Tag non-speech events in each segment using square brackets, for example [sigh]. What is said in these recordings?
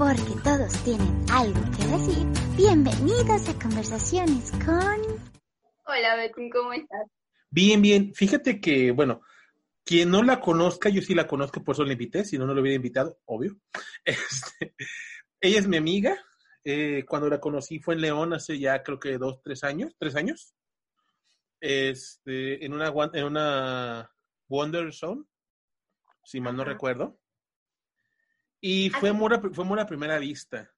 Porque todos tienen algo que decir. Bienvenidos a Conversaciones con... Hola, Betún, ¿cómo estás? Bien, bien. Fíjate que, bueno, quien no la conozca, yo sí la conozco, por eso la invité, si no, no lo hubiera invitado, obvio. [laughs] Este, ella es mi amiga. eh, cuando la conocí fue en León hace ya creo que dos, tres años, tres años. Este, en una, en una Wonder Zone, si mal no Ajá. recuerdo. Y fue Ajá. amor, a, fue amor a primera vista.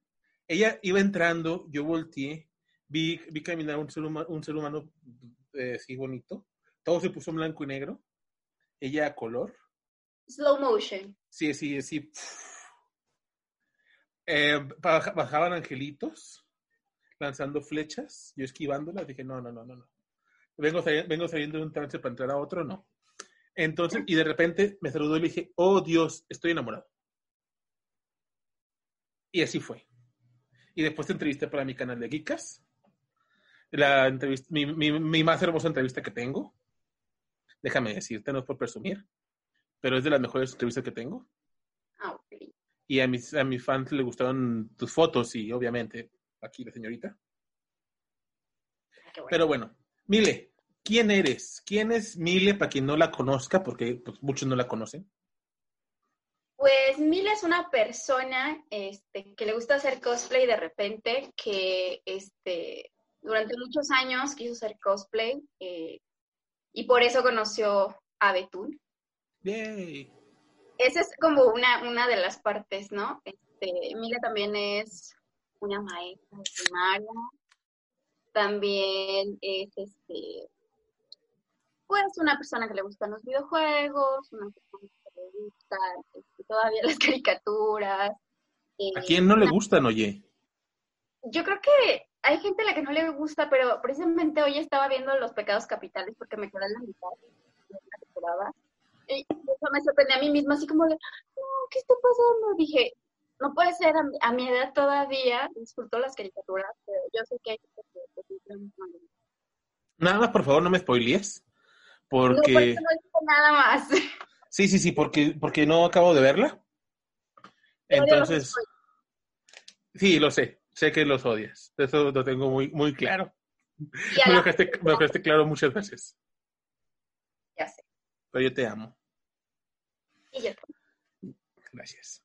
Ella iba entrando, yo volteé, vi, vi caminar un ser humano, un ser humano eh, así bonito. Todo se puso en blanco y negro. Ella a color. Slow motion. Sí, sí, sí. Eh, baja- bajaban angelitos lanzando flechas, yo esquivándolas, dije, no, no, no, no, no. Vengo, vengo saliendo de un trance para entrar a otro, no. Entonces, y de repente me saludó y le dije, oh Dios, estoy enamorado. Y así fue. Y después te entrevisté para mi canal de Geekas. La entrevista, mi, mi, mi más hermosa entrevista que tengo. Déjame decirte, no es por presumir, pero es de las mejores entrevistas que tengo. Ah. Y a mis, a mis fans le gustaron tus fotos y obviamente aquí la señorita. Bueno. Pero bueno, Mile, ¿quién eres? ¿Quién es Mile para quien no la conozca? Porque pues, muchos no la conocen. Pues Mila es una persona este, que le gusta hacer cosplay de repente, que este, durante muchos años quiso hacer cosplay eh, y por eso conoció a Betún. Yay. Esa es como una, una de las partes, ¿no? Este, Mila también es una maestra de primaria, también es este, pues una persona que le gustan los videojuegos, una persona que le gustan este, todavía las [laughs] caricaturas. eh, ¿A quién no le gustan, oye? Yo creo que hay gente a la que no le gusta, pero precisamente hoy estaba viendo Los Pecados Capitales porque me quedé en la mitad de la temporada. Y eso me sorprendió a mí misma, así como de, "No, ¿qué está pasando? Dije, no puede ser, a mi, a mi edad todavía disfruto las caricaturas, pero yo sé que hay gente que que. Nada más, por favor, no me spoilees. No, por Porque... eso no digo nada más. [laughs] Sí, sí, sí, porque, porque no acabo de verla. Entonces... Sí, lo sé. Sé que los odias. Eso lo tengo muy, muy claro. Me lo dejaste, me lo dejaste claro muchas veces. Ya sé. Pero yo te amo. Y ya. Gracias.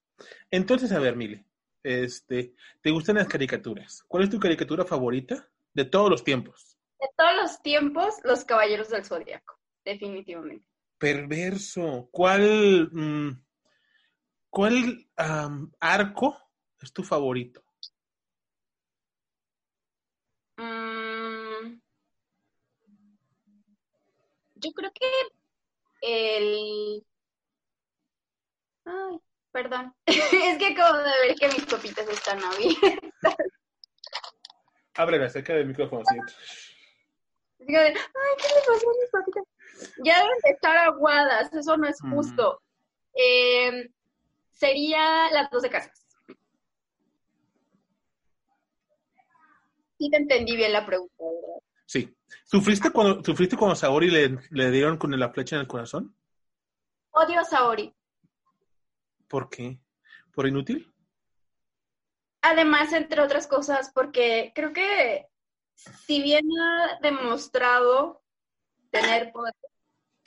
Entonces, a ver, Mile, este, ¿te gustan las caricaturas? ¿Cuál es tu caricatura favorita de todos los tiempos? De todos los tiempos, Los Caballeros del Zodiaco, definitivamente. Perverso. ¿Cuál, mm, cuál arco es tu favorito? Mm, yo creo que el... Ay, perdón. [laughs] es que acabo de ver que mis copitas están abiertas. Ábrela cerca del micrófono, sí. Digo, Ay, ¿qué le pasó a mis papitas? Ya deben de estar aguadas, eso no es Mm. justo. Eh, sería las 12 casas. Sí te entendí bien la pregunta, ¿verdad? Sí. ¿Sufriste cuando, ¿sufriste cuando Saori le, le dieron con la flecha en el corazón? Odio a Saori. ¿Por qué? ¿Por inútil? Además, entre otras cosas, porque creo que si bien ha demostrado tener poder,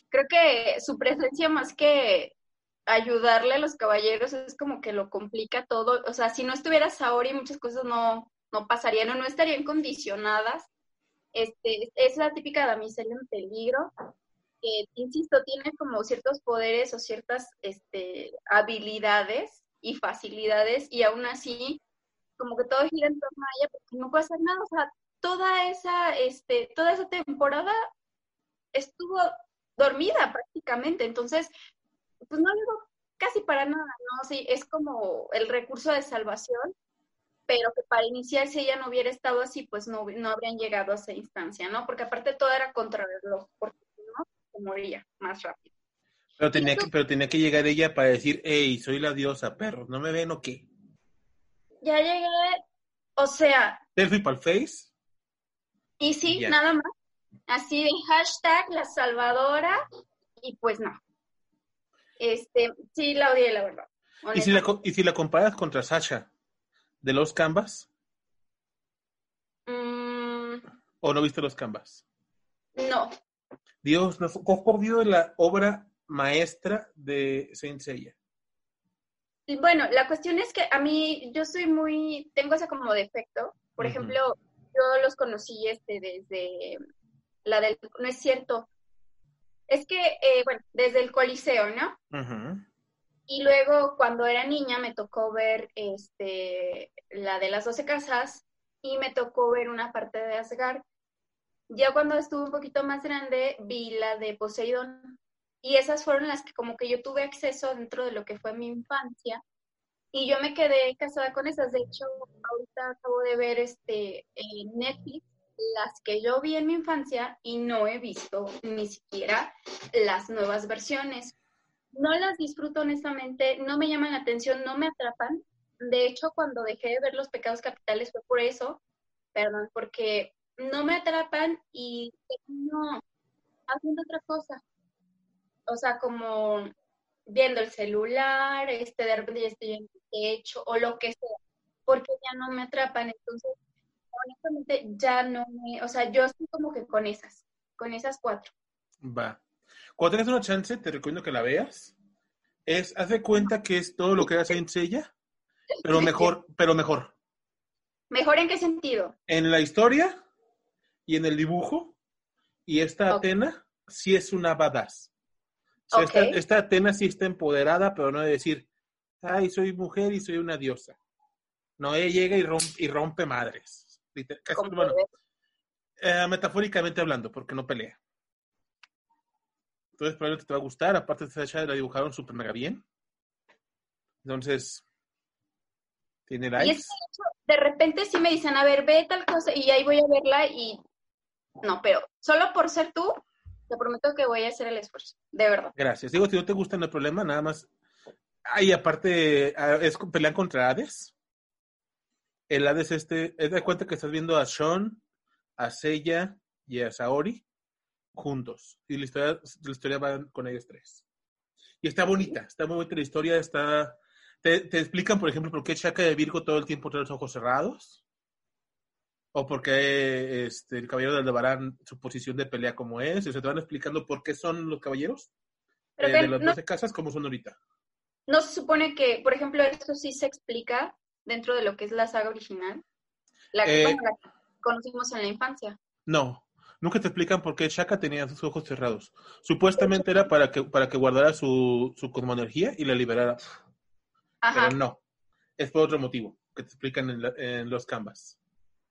creo que su presencia más que ayudarle a los caballeros es como que lo complica todo. O sea, si no estuviera Saori, muchas cosas no, no pasarían o no estarían condicionadas. Este, es la típica damisela en peligro. Que, insisto, tiene como ciertos poderes o ciertas este, habilidades y facilidades y aún así como que todo gira en torno a ella porque no puede hacer nada. O sea, toda esa, este, toda esa temporada estuvo dormida prácticamente. Entonces, pues no veo casi para nada, ¿no? Sí, es como el recurso de salvación, pero que para iniciar, si ella no hubiera estado así, pues no, no habrían llegado a esa instancia, ¿no? Porque aparte todo era contra el reloj, porque si no, se moría más rápido. Pero tenía, que, pero tenía que llegar ella para decir, hey, soy la diosa, perros, ¿no me ven o qué? Ya llegué, o sea... Para el Face. Y sí, nada más. Así de hashtag la salvadora, y pues no. Este, sí, la odié, la verdad. ¿Y si la, ¿Y si la comparas contra Sasha de los Canvas? Mm. ¿O no viste los Canvas? No. Dios, ¿te has perdido la obra maestra de Saint Seiya? Bueno, la cuestión es que a mí, yo soy muy, tengo ese como defecto. Por ejemplo, yo los conocí este desde la del, no es cierto, es que, eh, bueno, desde el Coliseo, ¿no? Y luego cuando era niña me tocó ver este, la de las doce casas y me tocó ver una parte de Asgard. Ya cuando estuve un poquito más grande vi la de Poseidón y esas fueron las que como que yo tuve acceso dentro de lo que fue mi infancia y yo me quedé casada con esas. De hecho, ahorita acabo de ver este Netflix las que yo vi en mi infancia y no he visto ni siquiera las nuevas versiones. No las disfruto honestamente, no me llaman la atención, no me atrapan. De hecho, cuando dejé de ver los pecados capitales fue por eso, perdón, porque no me atrapan y no haciendo otra cosa o sea, como viendo el celular, este, de repente ya estoy en el techo o lo que sea, porque ya no me atrapan. Entonces, honestamente, ya no me, o sea, yo estoy como que con esas, con esas cuatro. Va. Cuando tengas una chance, te recomiendo que la veas. Es, haz de cuenta que es todo lo que hace en Sella, pero mejor, pero mejor. ¿Mejor en qué sentido? En la historia y en el dibujo. Y esta Atena sí es una badass esta, Atena sí está empoderada, pero no de decir, ay, soy mujer y soy una diosa. No, ella llega y rompe, y rompe madres. Eh, metafóricamente hablando, porque no pelea. Entonces probablemente te va a gustar. Aparte de Sasha la dibujaron súper mega bien. Entonces, tiene likes. Y es de repente sí me dicen, a ver, ve tal cosa, y ahí voy a verla y no, pero solo por ser tú, te prometo que voy a hacer el esfuerzo, de verdad. Gracias. Digo, si no te gusta, no hay problema, nada más. Ay, aparte, es pelean contra Hades. El Hades este, es de cuenta que estás viendo a Sean, a Seiya y a Saori juntos. Y la historia, la historia va con ellos tres. Y está bonita, está muy bonita la historia, está... Te, te explican, por ejemplo, por qué Chaka de Virgo todo el tiempo tiene los ojos cerrados o porque este, el caballero de Aldebarán, su posición de pelea como es, o se te van explicando por qué son los caballeros eh, de las 12 casas como son ahorita. No se supone que, por ejemplo, esto sí se explica dentro de lo que es la saga original, la que, eh, conocimos en la infancia. No, nunca te explican por qué Shaka tenía sus ojos cerrados. Supuestamente era para que, para que guardara su, su energía y la liberara. Pero no, es por otro motivo que te explican en, en los canvas.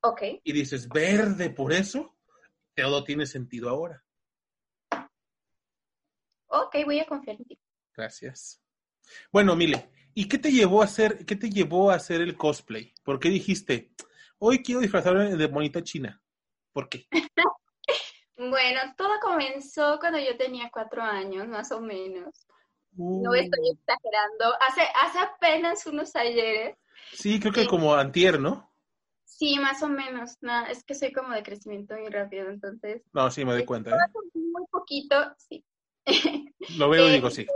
Ok. Y dices, verde, por eso todo tiene sentido ahora. Ok, voy a confiar en ti. Gracias. Bueno, Mile, ¿y qué te llevó a hacer, qué te llevó a hacer el cosplay? ¿Por qué dijiste, hoy quiero disfrazarme de bonita china? ¿Por qué? [laughs] bueno, todo comenzó cuando yo tenía cuatro años, más o menos. No estoy uh. exagerando. Hace, hace apenas unos ayeres. Sí, creo que como antier, ¿no? Sí, más o menos. No, es que soy como de crecimiento muy rápido, entonces. No, sí, me doy cuenta. ¿eh? Muy poquito, sí. [laughs] Lo veo y digo sí.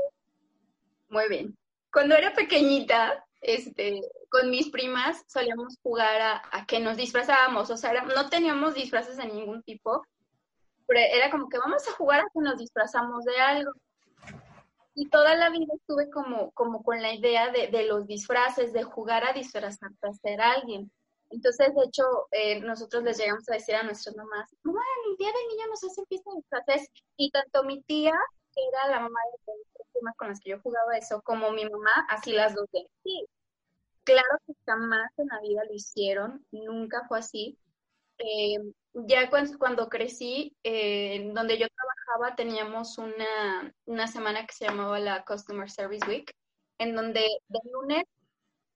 Muy bien. Cuando era pequeñita, este, con mis primas solíamos jugar a, que nos disfrazábamos, o sea, no teníamos disfraces de ningún tipo, pero era como que vamos a jugar a que nos disfrazamos de algo. Y toda la vida estuve como, como con la idea de, de los disfraces, de jugar a disfrazarte a ser alguien. Entonces, de hecho, eh, nosotros les llegamos a decir a nuestras mamás, mamá, el día del niño nos hacen fiesta de disfraces. Y tanto mi tía, que era la mamá de las con las que yo jugaba eso, como mi mamá, así las dos de sí. Claro que jamás en la vida lo hicieron, nunca fue así. Eh, ya cuando, cuando crecí, eh, donde yo trabajaba, teníamos una, una semana que se llamaba la Customer Service Week, en donde de lunes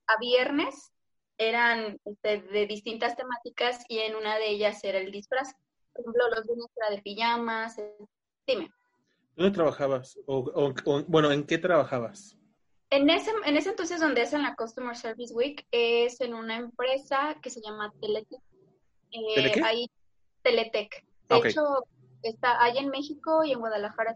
a viernes eran este, de distintas temáticas y en una de ellas era el disfraz. Por ejemplo, los lunes era de pijamas. Eh, dime. ¿Dónde trabajabas? O, bueno, ¿en qué trabajabas? En ese, en ese entonces donde es en la Customer Service Week, es en una empresa que se llama Teletech. Eh, ahí, Teletech. De hecho, está ahí en México y en Guadalajara.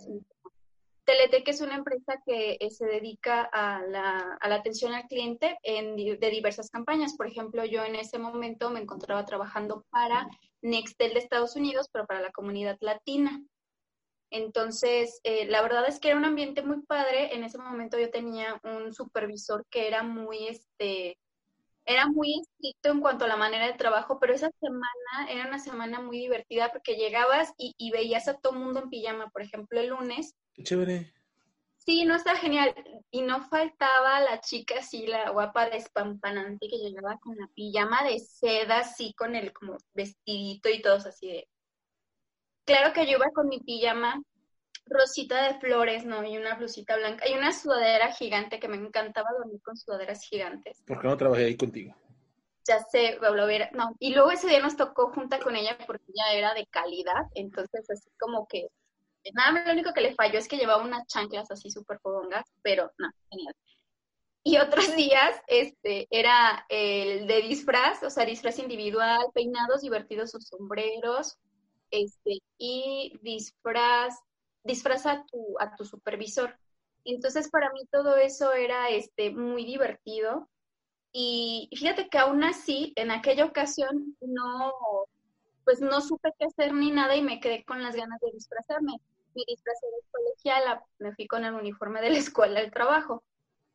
Teletech es una empresa que eh, se dedica a la, a la, atención al cliente en, de diversas campañas. Por ejemplo, yo en ese momento me encontraba trabajando para Nextel de Estados Unidos, pero para la comunidad latina. Entonces, eh, la verdad es que era un ambiente muy padre. En ese momento yo tenía un supervisor que era muy, este, era muy estricto en cuanto a la manera de trabajo, pero esa semana era una semana muy divertida porque llegabas y, y veías a todo mundo en pijama. Por ejemplo, el lunes. Qué chévere. Sí, no está genial. Y no faltaba la chica así, la guapa despampanante que llegaba con la pijama de seda, así con el como vestidito y todos así de, claro que yo iba con mi pijama rosita de flores, ¿no? Y una blusita blanca y una sudadera gigante que me encantaba dormir con sudaderas gigantes. ¿Por qué no trabajé ahí contigo? Ya sé, lo hubiera, no. Y luego ese día nos tocó junta con ella porque ella era de calidad, entonces así como que nada, lo único que le falló es que llevaba unas chanclas así súper podongas, pero no, genial. Y otros [laughs] días, este, era el de disfraz, o sea, disfraz individual, peinados divertidos sus sombreros, este, y disfraz, disfraza a tu, a tu supervisor. Entonces, para mí todo eso era este, muy divertido. Y fíjate que aún así, en aquella ocasión, no, pues no supe qué hacer ni nada y me quedé con las ganas de disfrazarme. Mi disfraz era colegial, me fui con el uniforme de la escuela al trabajo.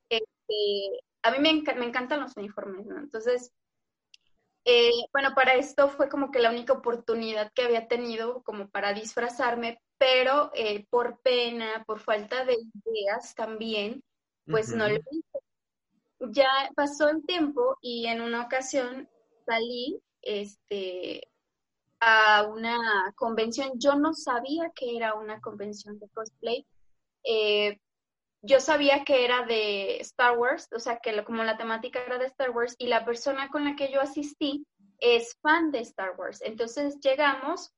Este, a mí me, me encantan los uniformes, ¿no? Entonces, eh, bueno, para esto fue como que la única oportunidad que había tenido como para disfrazarme, pero eh, por pena, por falta de ideas también, pues no lo hice. Ya pasó el tiempo y en una ocasión salí este, a una convención. Yo no sabía que era una convención de cosplay. Eh, yo sabía que era de Star Wars, o sea, que como la temática era de Star Wars y la persona con la que yo asistí es fan de Star Wars. Entonces llegamos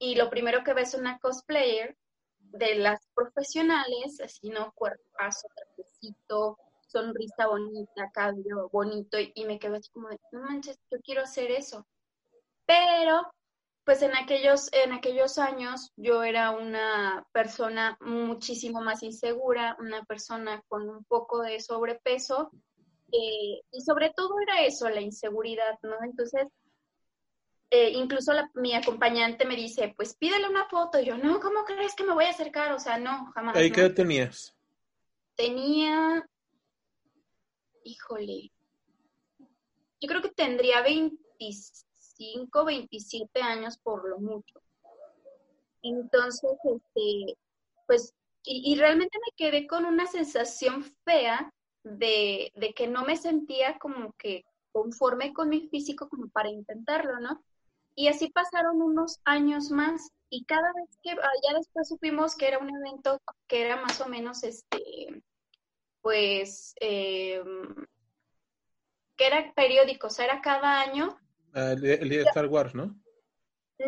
y lo primero que ves es una cosplayer de las profesionales, así, ¿no? Cuerpazo, trajecito, sonrisa bonita, cabello bonito, y, me quedo así como de, no manches, yo quiero hacer eso. Pero pues en aquellos, en aquellos años yo era una persona muchísimo más insegura, una persona con un poco de sobrepeso, eh, y sobre todo era eso, la inseguridad, ¿no? Entonces, eh, incluso mi acompañante me dice, pues pídele una foto, y yo, no, ¿cómo crees que me voy a acercar? O sea, no, jamás. ¿Y qué edad tenías? Tenía, híjole, yo creo que tendría 26 25, 27 años por lo mucho. Entonces, este, pues, y, realmente me quedé con una sensación fea de, de, que no me sentía como que conforme con mi físico como para intentarlo, ¿no? Y así pasaron unos años más y cada vez que, ah, ya después supimos que era un evento que era más o menos, este, pues, em, que era periódico, o sea, era cada año Ah, el, de Star Wars, ¿no?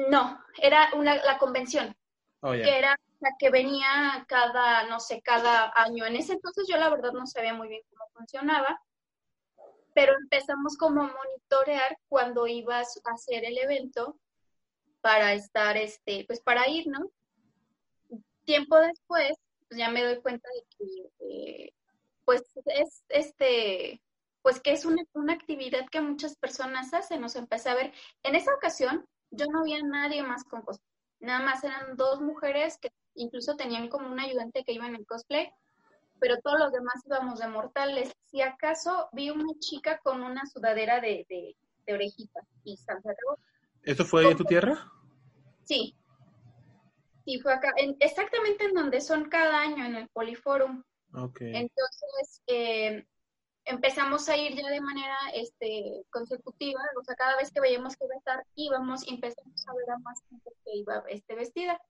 No, era una, la convención. Oh, que era la que venía cada, no sé, cada año. En ese entonces yo la verdad no sabía muy bien cómo funcionaba, pero empezamos como a monitorear cuando ibas a hacer el evento para estar, este, pues para ir, ¿no? Tiempo después, pues ya me doy cuenta de que, eh, pues es, este, pues que es una, actividad que muchas personas hacen. Nos empecé a ver, en esa ocasión yo no había nadie más con cosplay, nada más eran dos mujeres que incluso tenían como un ayudante que iba en el cosplay, pero todos los demás íbamos de mortales. Si acaso vi una chica con una sudadera de, de, orejita y Santiago. ¿Eso fue en tu tierra? Sí. Sí, fue acá, exactamente en donde son cada año, en el Poliforum. Okay. Entonces, eh, empezamos a ir ya de manera este, consecutiva, o sea, cada vez que veíamos que iba a estar, íbamos y empezamos a ver a más gente que iba este, vestida.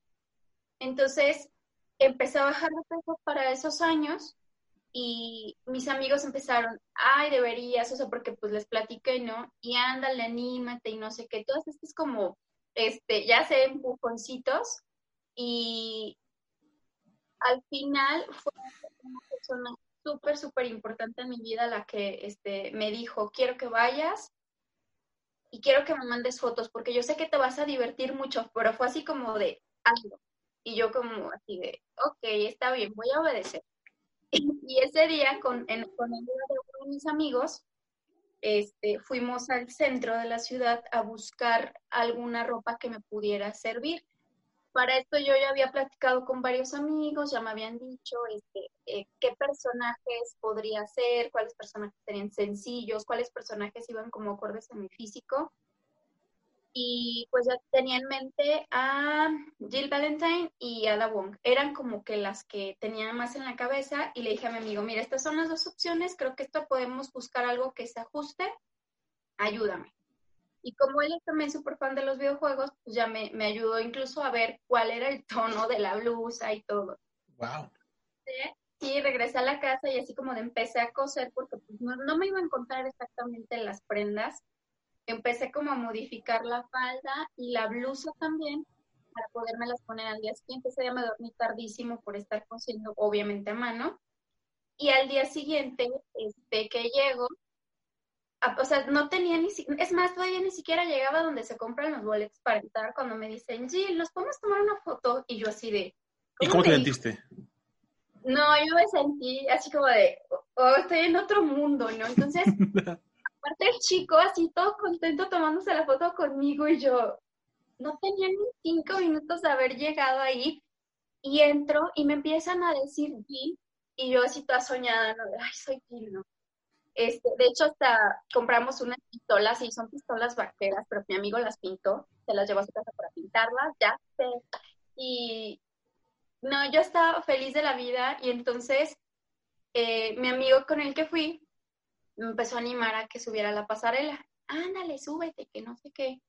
Entonces, empecé a bajar de peso para esos años y mis amigos empezaron, ay, deberías, o sea, porque pues les platiqué, ¿no? Y ándale, anímate y no sé qué, todas estas como, este, ya sé, empujoncitos y al final fue una persona súper, súper importante en mi vida la que este, me dijo, quiero que vayas y quiero que me mandes fotos porque yo sé que te vas a divertir mucho, pero fue así como de, hazlo. Y yo como así de, ok, está bien, voy a obedecer. [laughs] Y ese día, con, en, con el de uno de mis amigos, este, fuimos al centro de la ciudad a buscar alguna ropa que me pudiera servir. Para esto yo ya había platicado con varios amigos, ya me habían dicho este, eh, qué personajes podría ser, cuáles personajes serían sencillos, cuáles personajes iban como acordes a mi físico y pues ya tenía en mente a Jill Valentine y a La Wong. Eran como que las que tenía más en la cabeza y le dije a mi amigo, mira, estas son las dos opciones, creo que esto podemos buscar algo que se ajuste, ayúdame. Y como él es también súper fan de los videojuegos, pues ya me, me, ayudó incluso a ver cuál era el tono de la blusa y todo. Wow. Sí, regresé a la casa y así como de empecé a coser porque pues, no, no me iba a encontrar exactamente las prendas empecé como a modificar la falda y la blusa también para podérmelas poner al día siguiente. Ese día me dormí tardísimo por estar cosiendo, obviamente a mano. Y al día siguiente, este, que llego, o sea, no tenía ni es más, todavía ni siquiera llegaba donde se compran los boletos para entrar cuando me dicen, Jill, ¿nos podemos tomar una foto? Y yo así de... ¿Y cómo te sentiste? No, yo me sentí así como de, oh, estoy en otro mundo, ¿no? Entonces, [laughs] aparte el chico así todo contento tomándose la foto conmigo y yo no tenía ni cinco minutos de haber llegado ahí y entro y me empiezan a decir Gil y yo así toda soñada, ¿no? Ay, soy Gil. Este, de hecho, hasta compramos unas pistolas y son pistolas vaqueras, pero mi amigo las pintó, se las llevó a su casa para pintarlas, ya sé. Y no, yo estaba feliz de la vida y entonces eh, mi amigo con el que fui me empezó a animar a que subiera a la pasarela. Ándale, súbete, que no sé qué.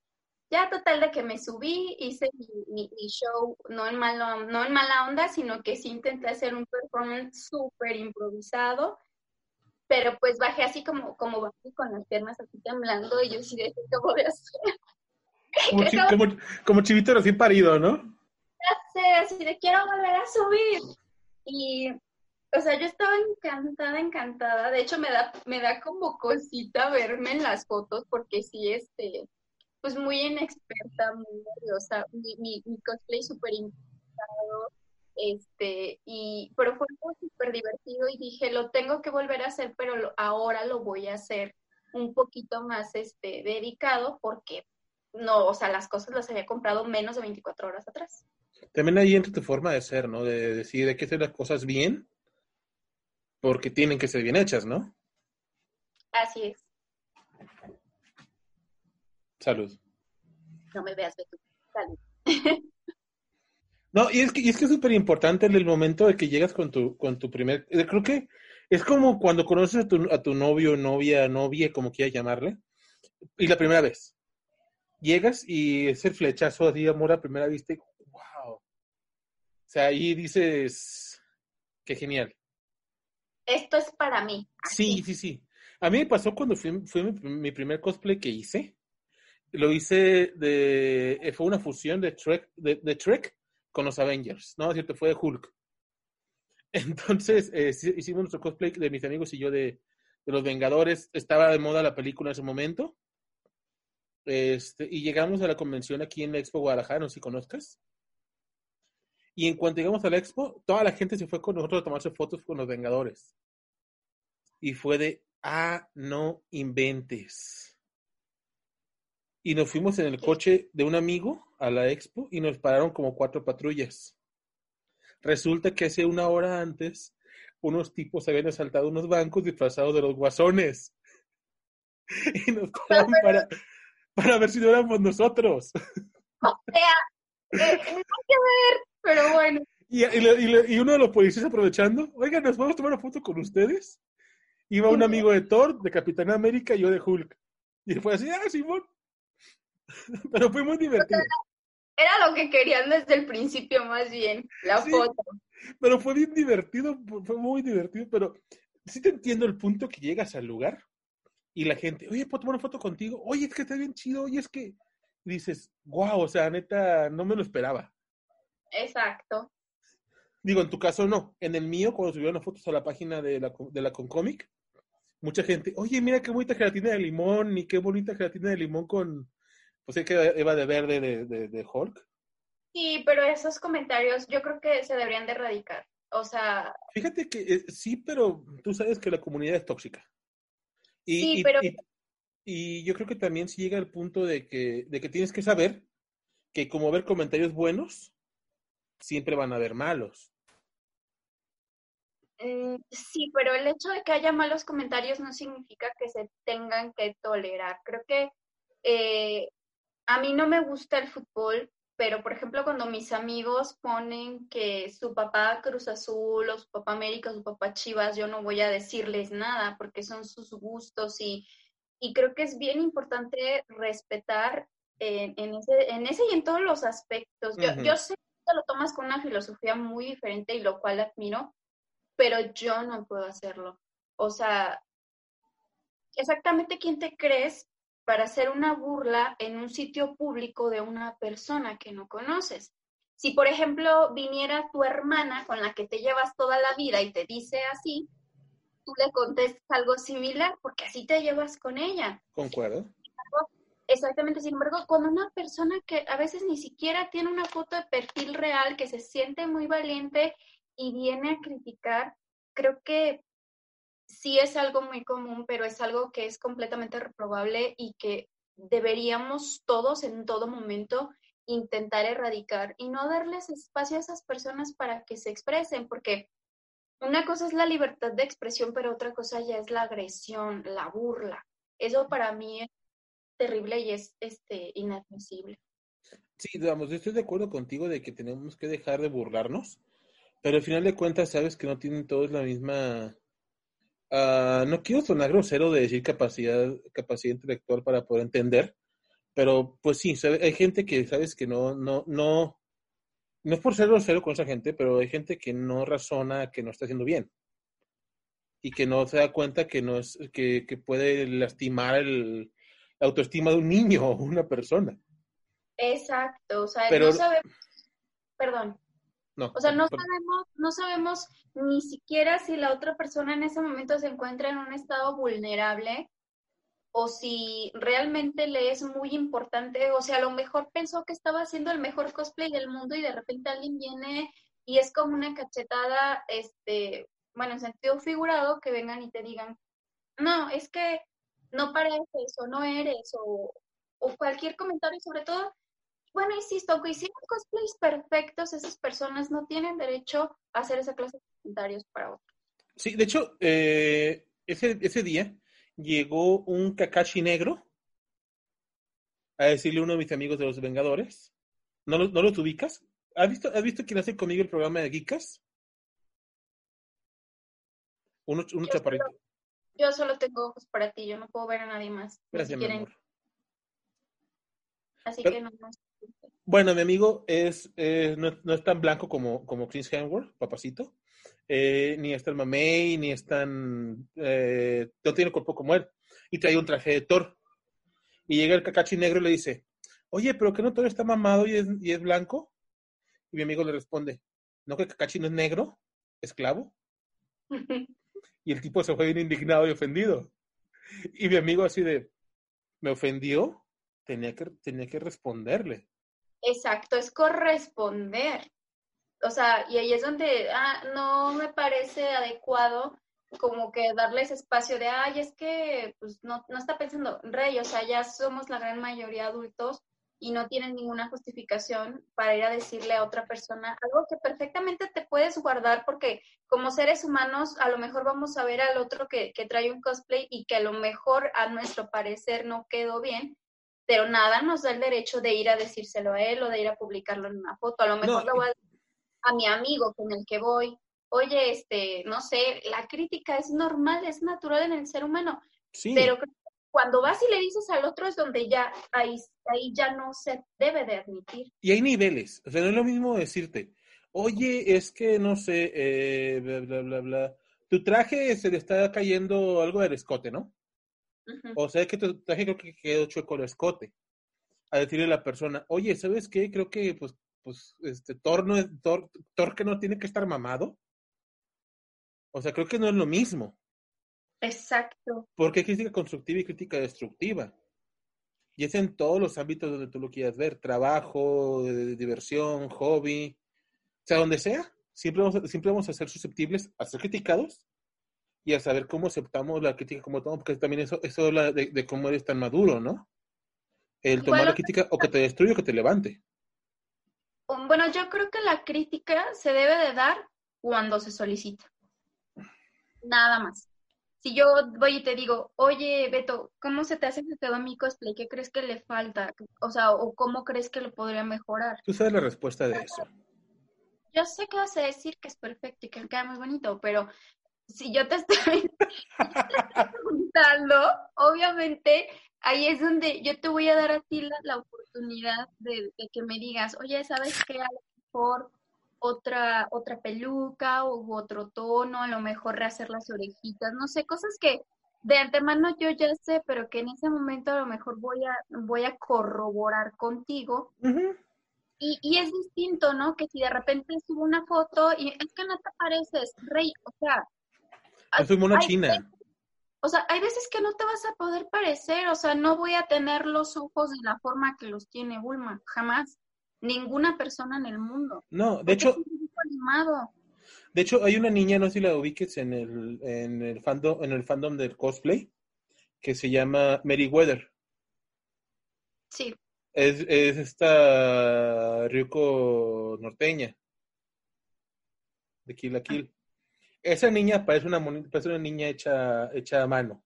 Ya total de que me subí, hice mi, show, no en, malo, no en mala onda, sino que sí intenté hacer un performance súper improvisado, pero pues bajé así como, como con las piernas así temblando y yo sí de ¿qué voy a hacer? [laughs] Como, como, chivito recién parido, ¿no? Ya sé, así de quiero volver a subir. Y o sea, yo estaba encantada, encantada. De hecho, me da, me da como cosita verme en las fotos porque sí, este, pues muy inexperta, muy nerviosa. Mi, mi, mi cosplay súper impactado, este, y, pero fue súper divertido y dije, lo tengo que volver a hacer, pero ahora lo voy a hacer un poquito más, este, dedicado porque no, o sea, las cosas las había comprado menos de 24 horas atrás. También ahí entra tu forma de ser, ¿no? De decir, hay que hacer las cosas bien porque tienen que ser bien hechas, ¿no? Así es. Salud. No me veas, tú. Salud. no, y es que, y es que es súper importante en el momento de que llegas con tu, con tu primer, eh, creo que es como cuando conoces a tu, a tu novio, novia, novia, como quieras llamarle, y la primera vez. Llegas y es el flechazo así, amor a primera vista, y wow. O sea, ahí dices, qué genial esto es para mí. Sí, sí, sí. A mí me pasó cuando fue mi, primer cosplay que hice. Lo hice de. Eh, fue una fusión de Trek, de, Trek con los Avengers, ¿no? Es cierto, fue de Hulk. [laughs] Entonces, eh, hicimos nuestro cosplay de mis amigos y yo de, de, los Vengadores. Estaba de moda la película en ese momento. Este, y llegamos a la convención aquí en la Expo Guadalajara, no sé si conozcas. Y en cuanto llegamos a la expo, toda la gente se fue con nosotros a tomarse fotos con los Vengadores. Y fue de, ah, no inventes. Y nos fuimos en el coche de un amigo a la expo y nos pararon como cuatro patrullas. Resulta que hace una hora antes, unos tipos habían asaltado unos bancos disfrazados de los guasones. [laughs] Y nos pararon para, para ver si no éramos nosotros. [laughs] O sea, eh, que ver pero bueno. Y, y, y, uno de los policías aprovechando, oigan, ¿nos vamos a tomar una foto con ustedes? Iba un amigo de Thor, de Capitán América y yo de Hulk. Y fue así, ah, Simón. [laughs] Pero fue muy divertido. Era lo que querían desde el principio, más bien, la foto. Pero fue bien divertido, fue muy divertido, pero sí te entiendo el punto que llegas al lugar y la gente, oye, ¿puedo tomar una foto contigo? Oye, es que está bien chido, oye, es que dices, wow, o sea, neta, no me lo esperaba. Exacto. Digo, en tu caso no. En el mío, cuando subieron las fotos a la página de la, de la Concomic, mucha gente, oye, mira qué bonita gelatina de limón y qué bonita gelatina de limón con, pues sé que iba de verde de, de, Hulk. Sí, pero esos comentarios yo creo que se deberían de erradicar. O sea... Fíjate que eh, sí, pero tú sabes que la comunidad es tóxica. Y, sí, pero... Y, yo creo que también sí llega al punto de que, de que tienes que saber que como ver comentarios buenos, siempre van a haber malos. Mm, sí, pero el hecho de que haya malos comentarios no significa que se tengan que tolerar. Creo que eh, a mí no me gusta el fútbol, pero por ejemplo cuando mis amigos ponen que su papá Cruz Azul o su papá América o su papá Chivas, yo no voy a decirles nada porque son sus gustos y, y creo que es bien importante respetar en, ese, en ese y en todos los aspectos. Yo, yo sé lo tomas con una filosofía muy diferente y lo cual admiro, pero yo no puedo hacerlo. O sea, exactamente quién te crees para hacer una burla en un sitio público de una persona que no conoces. Si, por ejemplo, viniera tu hermana con la que te llevas toda la vida y te dice así, tú le contestas algo similar porque así te llevas con ella. Concuerdo. Exactamente, sin embargo, cuando una persona que a veces ni siquiera tiene una foto de perfil real, que se siente muy valiente y viene a criticar, creo que sí es algo muy común, pero es algo que es completamente reprobable y que deberíamos todos en todo momento intentar erradicar y no darles espacio a esas personas para que se expresen, porque una cosa es la libertad de expresión, pero otra cosa ya es la agresión, la burla. Eso para mí es terrible y es este inadmisible. Sí, digamos, estoy de acuerdo contigo de que tenemos que dejar de burlarnos, pero al final de cuentas sabes que no tienen todos la misma Ah, no quiero sonar grosero de decir capacidad, capacidad intelectual para poder entender, pero pues sí, hay gente que sabes que no, no, no, no es por ser grosero con esa gente, pero hay gente que no razona que no está haciendo bien y que no se da cuenta que no es, que, que puede lastimar el, autoestima de un niño o una persona. Exacto, o sea, no sabemos, perdón, o sea, no sabemos, no sabemos ni siquiera si la otra persona en ese momento se encuentra en un estado vulnerable o si realmente le es muy importante, o sea, a lo mejor pensó que estaba haciendo el mejor cosplay del mundo y de repente alguien viene y es como una cachetada, este, bueno, en sentido figurado, que vengan y te digan, no, es que no pareces o no eres o, o cualquier comentario, sobre todo bueno, insisto, aunque hicieron cosplays perfectos, esas personas no tienen derecho a hacer esa clase de comentarios para otros. Sí, de hecho, eh, ese, ese día llegó un Kakashi negro a decirle a uno de mis amigos de los Vengadores. ¿No, no los ubicas? ¿Has visto, ¿Has visto quién hace conmigo el programa de Geekas? Uno, uno chaparrito. Yo solo tengo ojos para ti, yo no puedo ver a nadie más. Gracias, mi amor. Así que no, no bueno, mi amigo es, no, es tan blanco como, como Chris Hemsworth, papacito. Eh, ni es tan mamey, ni es tan... Eh, no tiene cuerpo como él. Y trae un traje de Thor. Y llega el cacachi negro y le dice, oye, ¿pero que no Thor está mamado y es, y es blanco? Y mi amigo le responde, ¿no que cacachi no es negro? ¿Esclavo? [laughs] y el tipo se fue bien indignado y ofendido. Y mi amigo así de, ¿me ofendió? Tenía que, tenía que responderle. Exacto, es corresponder. O sea, y ahí es donde ah, no me parece adecuado como que darles espacio de, ay, es que pues no, no está pensando, rey, o sea, ya somos la gran mayoría adultos y no tienen ninguna justificación para ir a decirle a otra persona algo que perfectamente te puedes guardar porque como seres humanos a lo mejor vamos a ver al otro que, que trae un cosplay y que a lo mejor a nuestro parecer no quedó bien pero nada nos da el derecho de ir a decírselo a él o de ir a publicarlo en una foto. A lo mejor lo voy a a mi amigo con el que voy. Oye, este, no sé, la crítica es normal, es natural en el ser humano, sí. pero cuando vas y le dices al otro es donde ya, ahí, ahí ya no se debe de admitir. Y hay niveles, o sea, no es lo mismo decirte, oye, es que no sé, eh, bla, bla, bla, bla, tu traje se le está cayendo algo del escote, ¿no? O sea, que tu traje creo que quedó chueco el escote. A decirle a la persona, oye, ¿sabes qué? Creo que, pues, pues, este, Thor, no es, Thor, Thor que no tiene que estar mamado. O sea, creo que no es lo mismo. Exacto. Porque hay crítica constructiva y crítica destructiva. Y es en todos los ámbitos donde tú lo quieras ver. Trabajo, diversión, hobby. O sea, donde sea. Siempre vamos, a, siempre vamos a ser susceptibles a ser criticados y a saber cómo aceptamos la crítica como todo, porque también eso, eso habla de, de cómo eres tan maduro, ¿no? El tomar Bueno, la crítica o que te destruye o que te levante. Um, Bueno, yo creo que la crítica se debe de dar cuando se solicita. Nada más. Si yo voy y te digo, oye, Beto, ¿cómo se te hace que quedó mi cosplay? ¿Qué crees que le falta? O sea, o cómo crees que lo podría mejorar. Tú sabes la respuesta de eso. Yo sé que vas a decir que es perfecto y que queda muy bonito, pero si yo te estoy, si yo te estoy preguntando, obviamente ahí es donde yo te voy a dar a ti la, la oportunidad de, de que me digas, oye, ¿sabes qué? A lo mejor otra, otra peluca u otro tono, a lo mejor rehacer las orejitas, no sé, cosas que de antemano yo ya sé, pero que en ese momento a lo mejor voy a, voy a corroborar contigo y, y es distinto, ¿no? Que si de repente subo una foto y es que no te pareces, rey, o sea, soy mona hay china. veces- o sea, hay veces que no te vas a poder parecer, o sea, no voy a tener los ojos de la forma que los tiene Bulma, jamás. Ninguna persona en el mundo. No, de hecho, es un dibujo animado. De hecho, hay una niña, no sé si la ubiques en el, en el fandom, en el fandom del cosplay, que se llama Meriwether. Sí, Es, es esta Ryuko norteña de Kill la Kill. Esa niña parece una, parece una niña hecha, hecha a mano.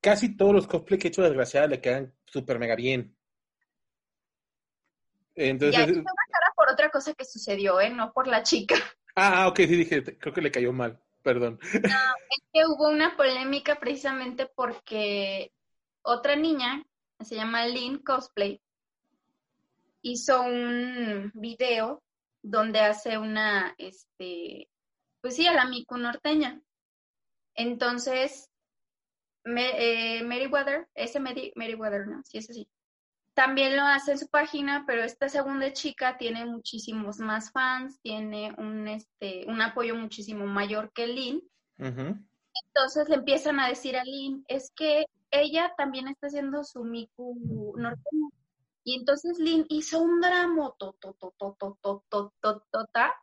Casi todos los cosplays que he hecho desgraciada le quedan súper mega bien. Entonces, fue una cara por otra cosa que sucedió, ¿eh? No por la chica. [laughs] ah, ok, sí dije, creo que le cayó mal, perdón. [laughs] que hubo una polémica precisamente porque otra niña, se llama Lynn Cosplay, hizo un video donde hace una, este, pues sí, a la Miku norteña. Entonces, me, eh, Meriwether, ese Meri, Meriwether, ¿no? Sí, es así también lo hace en su página, pero esta segunda chica tiene muchísimos más fans, tiene un, este, un apoyo muchísimo mayor que Lynn. Uh -huh. Entonces le empiezan a decir a Lynn, es que ella también está haciendo su Miku norteño. Y entonces Lynn hizo un drama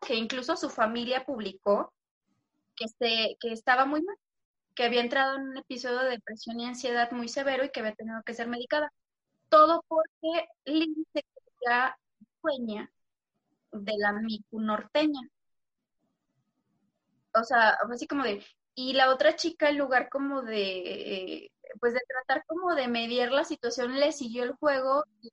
que incluso su familia publicó que, se, que estaba muy mal, que había entrado en un episodio de depresión y ansiedad muy severo y que había tenido que ser medicada. Todo porque Lynn se creía dueña de la Miku norteña. O sea, así como de, y la otra chica, en lugar como de, eh, pues de tratar como de mediar la situación, le siguió el juego y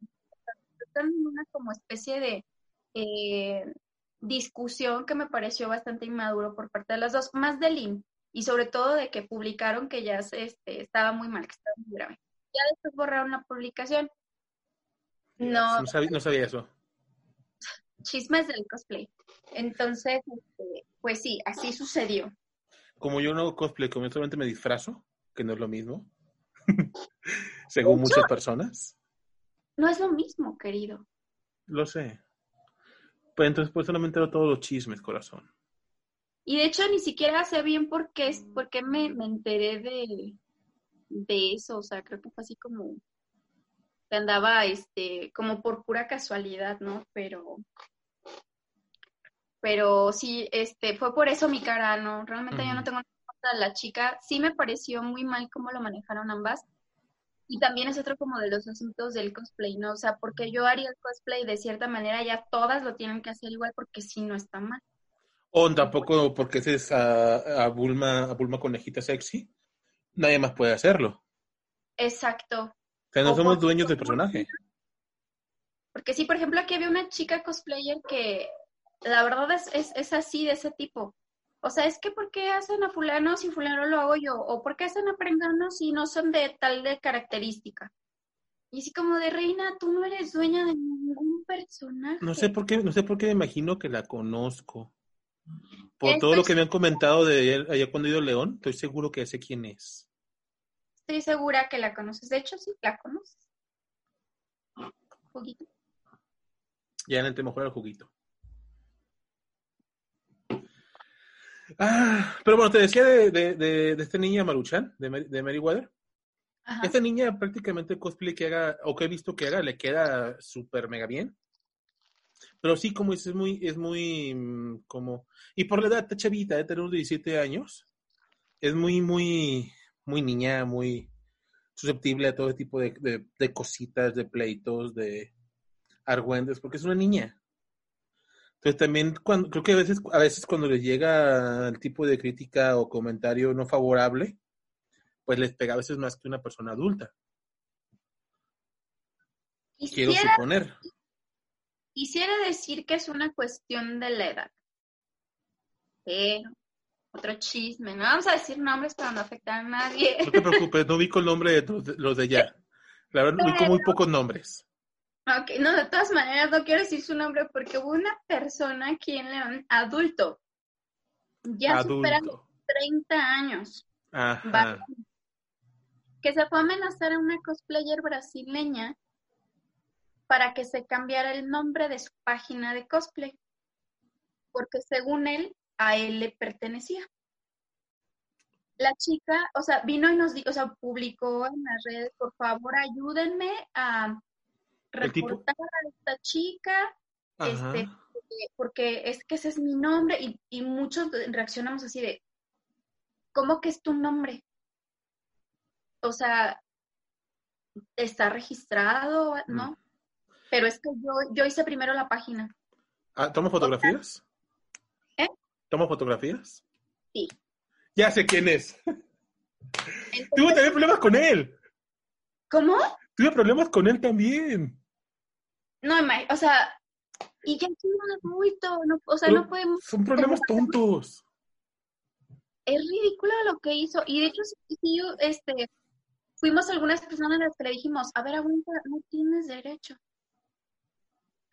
una como especie de eh, discusión que me pareció bastante inmaduro por parte de las dos, más de Lynn, y sobre todo de que publicaron que ya este, estaba muy mal, que estaba muy grave. Ya después borraron la publicación. No, No sabía, no sabía eso. chismes del cosplay. Entonces, este, pues sí, así sucedió. Como yo no hago cosplay, como yo solamente me disfrazo, que no es lo mismo, [laughs] según muchas personas, No es lo mismo, querido. lo sé. Pues entonces, pues solamente todos los chismes, corazón. Y de hecho ni siquiera sé bien por qué, es- por qué me, me enteré de, de eso. O sea, creo que fue así como que andaba este, como por pura casualidad, ¿no? Pero, pero sí, este, fue por eso mi cara, ¿no? Realmente yo no tengo nada contra la chica. Sí me pareció muy mal cómo lo manejaron ambas. Y también es otro como de los asuntos del cosplay, ¿no? O sea, porque yo haría el cosplay de cierta manera, ya todas lo tienen que hacer igual porque si no está mal. O tampoco porque ese es a, a Bulma, a Bulma conejita sexy, nadie más puede hacerlo. Exacto. O sea, no O somos dueños del personaje. Porque sí, por ejemplo, aquí había una chica cosplayer que la verdad es, es, es así, de ese tipo. O sea, es que ¿por qué hacen a fulano si fulano lo hago yo? ¿O por qué hacen a prengano si no son de tal de característica? Y así como de reina, tú no eres dueña de ningún personaje. No sé por qué, no sé por qué me imagino que la conozco. Por todo lo que me han comentado de él allá cuando he ido a León, estoy seguro que sé quién es. Estoy segura que la conoces. De hecho, sí, la conoces. Poquito. Ya en el mejor el juguito. Ah, pero bueno, te decía de, de, de, de esta niña Maruchan, de, de Meriwether. Esta niña prácticamente el cosplay que haga, o que he visto que haga, le queda súper mega bien. Pero sí, como dices, es muy, es muy, mm, como, y por la edad, está chavita, de tener unos 17 años, es muy, muy, muy niña, muy susceptible a todo tipo de, de, de cositas, de pleitos, de argüendes, porque es una niña. Entonces también cuando, creo que a veces, a veces cuando les llega el tipo de crítica o comentario no favorable, pues les pega a veces más que una persona adulta. Quiero suponer. quisiera decir que es una cuestión de la edad. Pero, otro chisme. No vamos a decir nombres para no afectar a nadie. No te preocupes, no ubico el nombre de los de, allá. La verdad, ubico muy pocos nombres. Ok, no, de todas maneras no quiero decir su nombre porque hubo una persona aquí en León, adulto, ya supera los Adulto. 30 años, Ajá. Que se fue a amenazar a una cosplayer brasileña para que se cambiara el nombre de su página de cosplay, porque según él, a él le pertenecía. La chica, o sea, vino y nos dijo, o sea, publicó en las redes, por favor, ayúdenme a reportar a esta chica, Ajá. este, porque- porque es que ese es mi nombre y, y muchos reaccionamos así de, ¿cómo que es tu nombre? O sea, está registrado, ¿no? Mm. Pero es que yo, yo hice primero la página. Ah, ¿Toma fotografías? ¿Toma fotografías? Sí. Ya sé quién es. Entonces, Tuve también problemas con él. ¿Cómo? Tuve problemas con él también. No, o sea, y ya es un adulto, no, o sea, Pero no podemos, Son problemas tontos. es ridículo lo que hizo. Y de hecho, sí, yo, este, fuimos algunas personas a las que le dijimos, a ver, aguanta, no tienes derecho.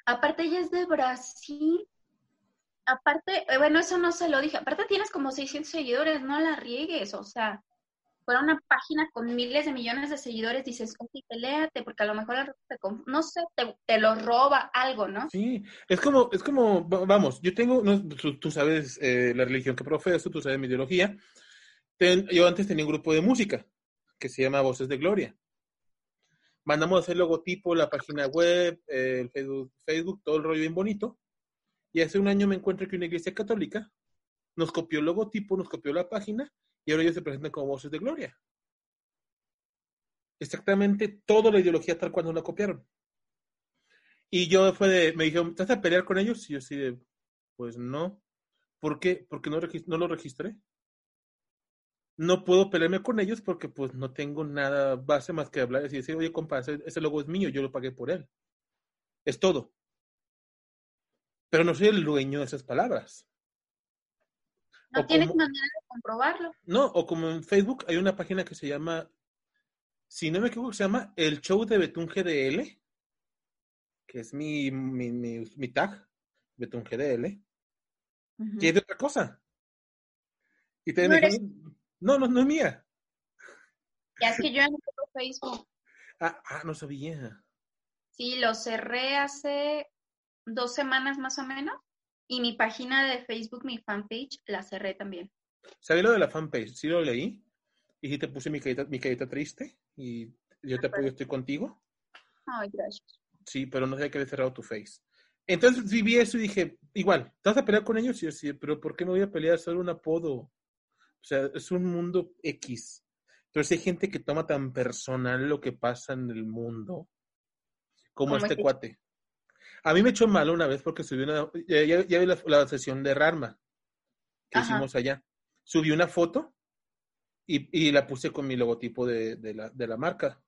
Aparte, ella es de Brasil. Aparte, eh, bueno, eso no se lo dije. Aparte, tienes como 600 seguidores, no la riegues. O sea, fuera una página con miles de millones de seguidores, dices, ok, peléate, porque a lo mejor te no sé, te, lo roba algo, ¿no? Sí, es como, es como, va- vamos, yo tengo, no, tú, tú sabes eh, la religión que profeso, tú sabes mi ideología. Ten- yo antes tenía un grupo de música que se llama Voces de Gloria. Mandamos a hacer logotipo, la página web, eh, el Facebook, Facebook, todo el rollo bien bonito. Y hace un año me encuentro que una iglesia católica nos copió el logotipo, nos copió la página y ahora ellos se presentan como Voces de Gloria. Exactamente toda la ideología tal cual nos la copiaron. Y yo fue de, me dijeron, ¿te vas a pelear con ellos? Y yo así de, pues no. ¿Por qué? Porque no, no lo registré. No puedo pelearme con ellos porque pues no tengo nada base más que hablar y decir, oye, compa, ese, ese logo es mío, yo lo pagué por él. Es todo. Pero no soy el dueño de esas palabras. No O tienes como- manera de comprobarlo. No, o como en Facebook hay una página que se llama, si no me equivoco, se llama El Show de Betún GDL, que es mi, mi, mi, mi tag, Betún GDL, que es de otra cosa. Y también No eres- no, no, no es mía. Ya es que yo no tengo Facebook. Ah, ah, no sabía. Sí, lo cerré hace dos semanas más o menos. Y mi página de Facebook, mi fanpage, la cerré también. ¿Sabía lo de la fanpage? Sí lo leí. Y sí te puse mi carita, mi carita triste. Y yo te apoyo, estoy contigo. Ay, gracias. Sí, pero no sabía que había cerrado tu face. Entonces viví eso y dije, igual, ¿te vas a pelear con ellos? Y yo sí, pero ¿por qué me voy a pelear? Solo un apodo. O sea, es un mundo X. Pero si hay gente que toma tan personal lo que pasa en el mundo, como Como este este cuate. A mí me echó mal una vez porque subí una, ya, ya- ya vi la, la sesión de Rarma que Ajá. hicimos allá. Subí una foto y, y la puse con mi logotipo de, de la, de la marca.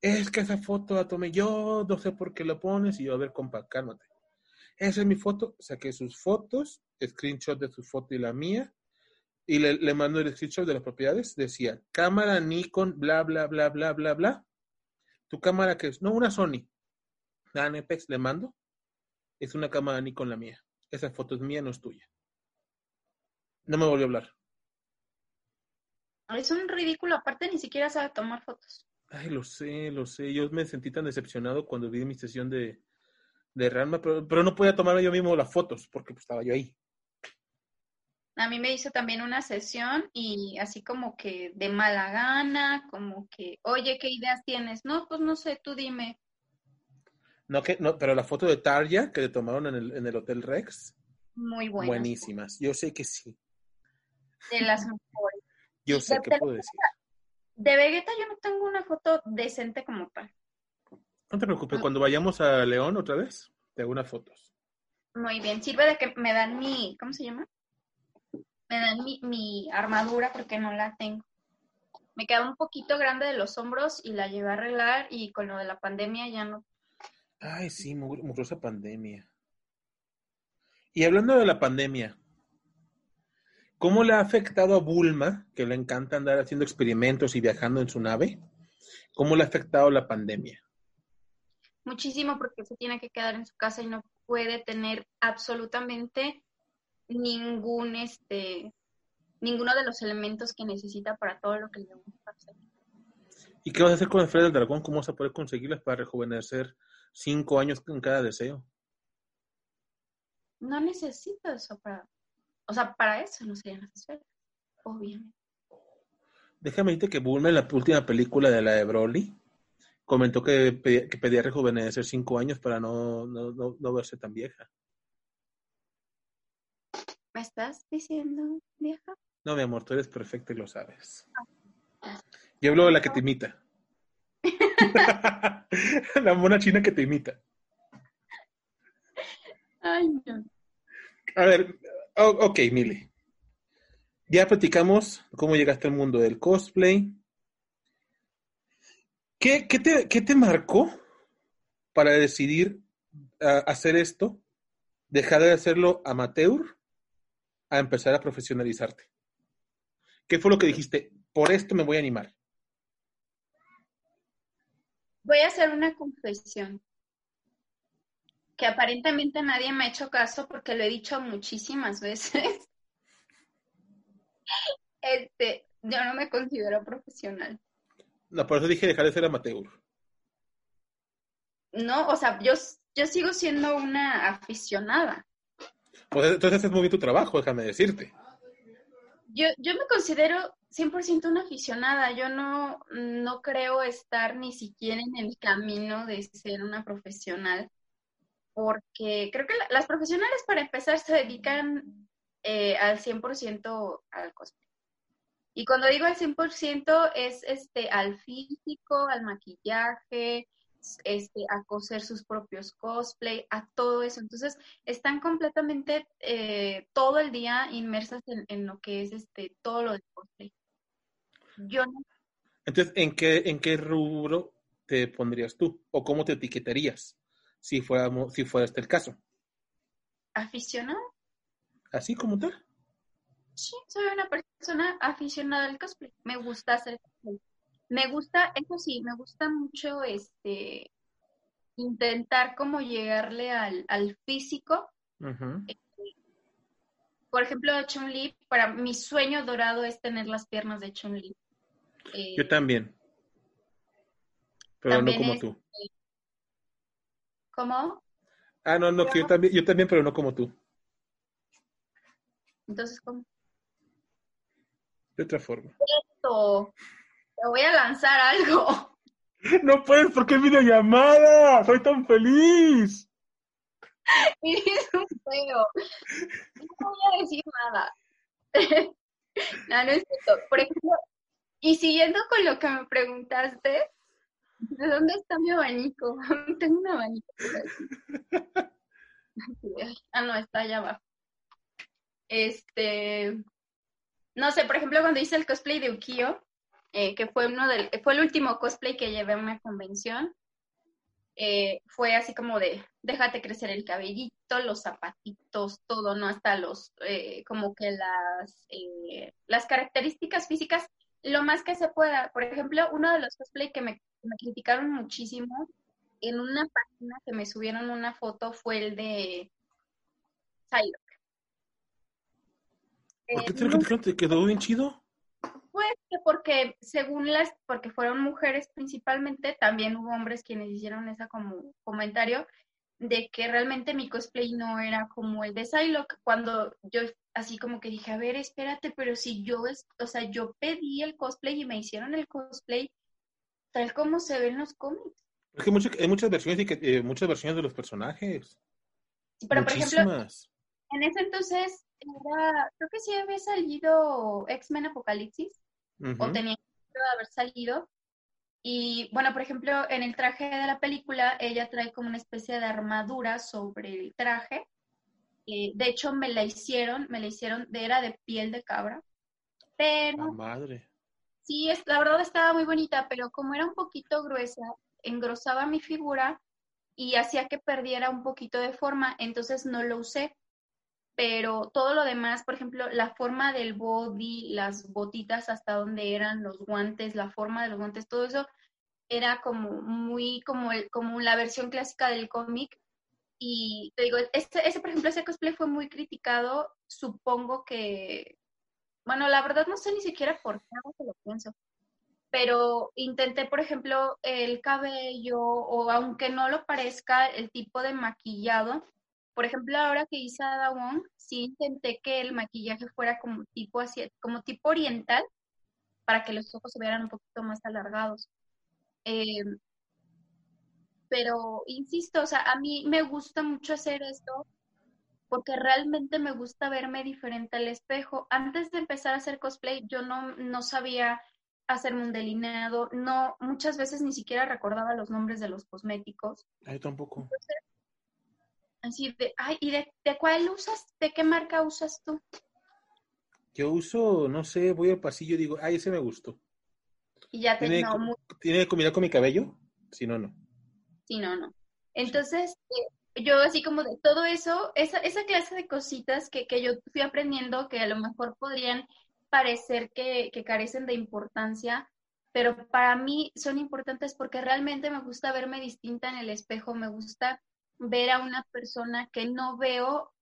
Es que esa foto la tomé yo, no sé por qué la pones. Y yo, a ver, compa, cálmate. Esa es mi foto. Saqué sus fotos screenshot de su foto y la mía, y le, le mando el screenshot de las propiedades, decía, cámara Nikon, bla, bla, bla, bla, bla, bla. ¿Tu cámara qué es? No, una Sony. La Anepex le mando. Es una cámara Nikon la mía. Esa foto es mía, no es tuya. No me volvió a hablar. Es un ridículo, aparte ni siquiera sabe tomar fotos. Ay, lo sé, lo sé. Yo me sentí tan decepcionado cuando vi mi sesión de, de Ranma, pero, pero no podía tomar yo mismo las fotos porque pues, estaba yo ahí. A mí me hizo también una sesión y así como que de mala gana, como que, oye, ¿qué ideas tienes? No, pues no sé, tú dime. No, que, no, pero la foto de Tarja que le tomaron en el, en el Hotel Rex, Muy buenas. buenísimas. Yo sé que sí. De las mejores. Yo sé De- de- puedo decir. De Vegeta yo no tengo una foto decente como tal. No te preocupes, cuando vayamos a León otra vez, te hago unas fotos. Muy bien, sirve de que me dan mi, ¿cómo se llama? Me dan mi, mi armadura porque no la tengo. Me queda un poquito grande de los hombros y la llevé a arreglar y con lo de la pandemia ya no. Ay, sí, mu- mugrosa pandemia. Y hablando de la pandemia, ¿cómo le ha afectado a Bulma, que le encanta andar haciendo experimentos y viajando en su nave? ¿Cómo le ha afectado la pandemia? Muchísimo porque se tiene que quedar en su casa y no puede tener absolutamente ningún, este, ninguno de los elementos que necesita para todo lo que le gusta hacer. ¿Y qué vas a hacer con la esfera del dragón? ¿Cómo vas a poder conseguirlas para rejuvenecer cinco años en cada deseo? No necesito eso para, o sea, para eso no serían las esferas, obviamente. Déjame decirte que Bulma en la última película de la de Broly comentó que pedía, que pedía rejuvenecer cinco años para no, no, no, no verse tan vieja. ¿Me estás diciendo, vieja? No, mi amor, tú eres perfecta y lo sabes. Yo hablo de la que te imita. [laughs] la mona china que te imita. Ay, no. A ver, ok, Mili. Ya platicamos cómo llegaste al mundo del cosplay. ¿Qué, qué te, qué te marcó para decidir ah, hacer esto? Dejar de hacerlo amateur a empezar a profesionalizarte. ¿Qué fue lo que dijiste? Por esto me voy a animar. Voy a hacer una confesión que aparentemente nadie me ha hecho caso porque lo he dicho muchísimas [laughs] veces. Este, yo no me considero profesional. No, por eso dije dejar de ser amateur. No, o sea, yo, yo sigo siendo una aficionada. Pues entonces es muy bien tu trabajo, déjame decirte. Yo, yo me considero 100% una aficionada. Yo no, no creo estar ni siquiera en el camino de ser una profesional, porque creo que la- las profesionales para empezar se dedican eh, al 100% al cosplay. Y cuando digo al 100% es este, al físico, al maquillaje, este, a coser sus propios cosplay, a todo eso. Entonces, están completamente eh, todo el día inmersas en, en lo que es este, todo lo de cosplay. Yo no, Entonces, ¿en qué, en qué rubro te pondrías tú? ¿O cómo te etiquetarías si fuera, si fuera este el caso? aficionada, ¿Así como tal? sí, soy una persona aficionada al cosplay. Me gusta hacer cosplay. Me gusta, eso sí, me gusta mucho este intentar como llegarle al, al físico. Ujú. Por ejemplo, Chun-Li, para mi sueño dorado es tener las piernas de Chun-Li. Eh, Yo también. Pero También no como es- tú. ¿Cómo? Ah, no, no, que yo también, yo también, pero no como tú. Entonces, ¿cómo? De otra forma. Esto, te voy a lanzar algo. [laughs] No puedes porque es videollamada. Soy tan feliz. [laughs] Eres un feo. No voy a decir nada. [laughs] no, no es cierto. Por ejemplo, y siguiendo con lo que me preguntaste, ¿de dónde está mi abanico? [laughs] Tengo un abanico. [laughs] Ah, no, está allá abajo. Este, no sé, por ejemplo, cuando hice el cosplay de Ukio, eh, que fue uno del, fue el último cosplay que llevé a una convención, eh, fue así como de, déjate crecer el cabellito, los zapatitos, todo, ¿no? Hasta los, eh, como que las, eh, las características físicas, lo más que se pueda. Por ejemplo, uno de los cosplay que me, me criticaron muchísimo, en una página que me subieron una foto fue el de Psylocke. ¿Por qué te lo criticaron? ¿Te quedó bien chido? Pues que porque según las, porque fueron mujeres principalmente, también hubo hombres quienes hicieron ese como comentario de que realmente mi cosplay no era como el de Psylocke, cuando yo así como que dije, a ver, espérate, pero si yo, es, o sea, yo pedí el cosplay y me hicieron el cosplay tal como se ve en los cómics. Es que mucho- hay muchas versiones y que, eh, muchas versiones de los personajes. Pero por ejemplo, en ese entonces era, creo que sí había salido X-Men Apocalipsis, o tenía que haber salido. Y bueno, por ejemplo, en el traje de la película, ella trae como una especie de armadura sobre el traje. Eh, de hecho, me la hicieron, me la hicieron, de, era de piel de cabra. La Pero madre. sí, es, la verdad estaba muy bonita, pero como era un poquito gruesa, engrosaba mi figura y hacía que perdiera un poquito de forma, entonces no lo usé. Pero todo lo demás, por ejemplo, la forma del body, las botitas hasta donde eran los guantes, la forma de los guantes, todo eso era como muy como el, como la versión clásica del cómic. Y te digo, ese, ese, por ejemplo, ese cosplay fue muy criticado. Supongo que, bueno, la verdad no sé ni siquiera por qué ahora lo pienso. Pero intenté, por ejemplo, el cabello, o aunque no lo parezca, el tipo de maquillado. Por ejemplo, ahora que hice a Ada Wong, sí intenté que el maquillaje fuera como tipo así, como tipo oriental, para que los ojos se vieran un poquito más alargados. Eh, pero insisto, o sea, a mí me gusta mucho hacer esto porque realmente me gusta verme diferente al espejo. Antes de empezar a hacer cosplay, yo no, no sabía hacerme un delineado, no, muchas veces ni siquiera recordaba los nombres de los cosméticos. Ay, tampoco. Entonces, así de, ay, ¿y de, de cuál usas? ¿De qué marca usas tú? Yo uso, no sé, voy al pasillo y digo, ay, ese me gustó. Y ya ¿Tiene, no, muy, ¿Tiene que combinar con mi cabello? Si no, no. Sí, no, no. Entonces, eh, yo así como de todo eso, esa, esa clase de cositas que, que yo fui aprendiendo que a lo mejor podrían parecer que, que carecen de importancia, pero para mí son importantes porque realmente me gusta verme distinta en el espejo, me gusta ver a una persona que no veo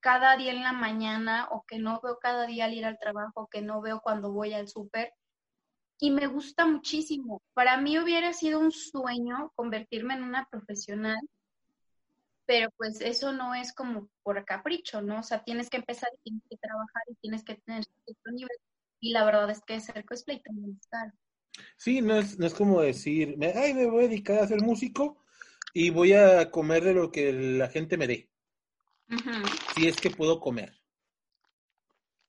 cada día en la mañana o que no veo cada día al ir al trabajo, que no veo cuando voy al súper y me gusta muchísimo. Para mí hubiera sido un sueño convertirme en una profesional, pero pues eso no es como por capricho, ¿no? O sea, tienes que empezar y tienes que trabajar y tienes que tener cierto nivel. Y la verdad es que hacer cosplay también es caro. Sí, no es, no es como decir, ay, me voy a dedicar a ser músico y voy a comer de lo que la gente me dé, Ujú. si es que puedo comer.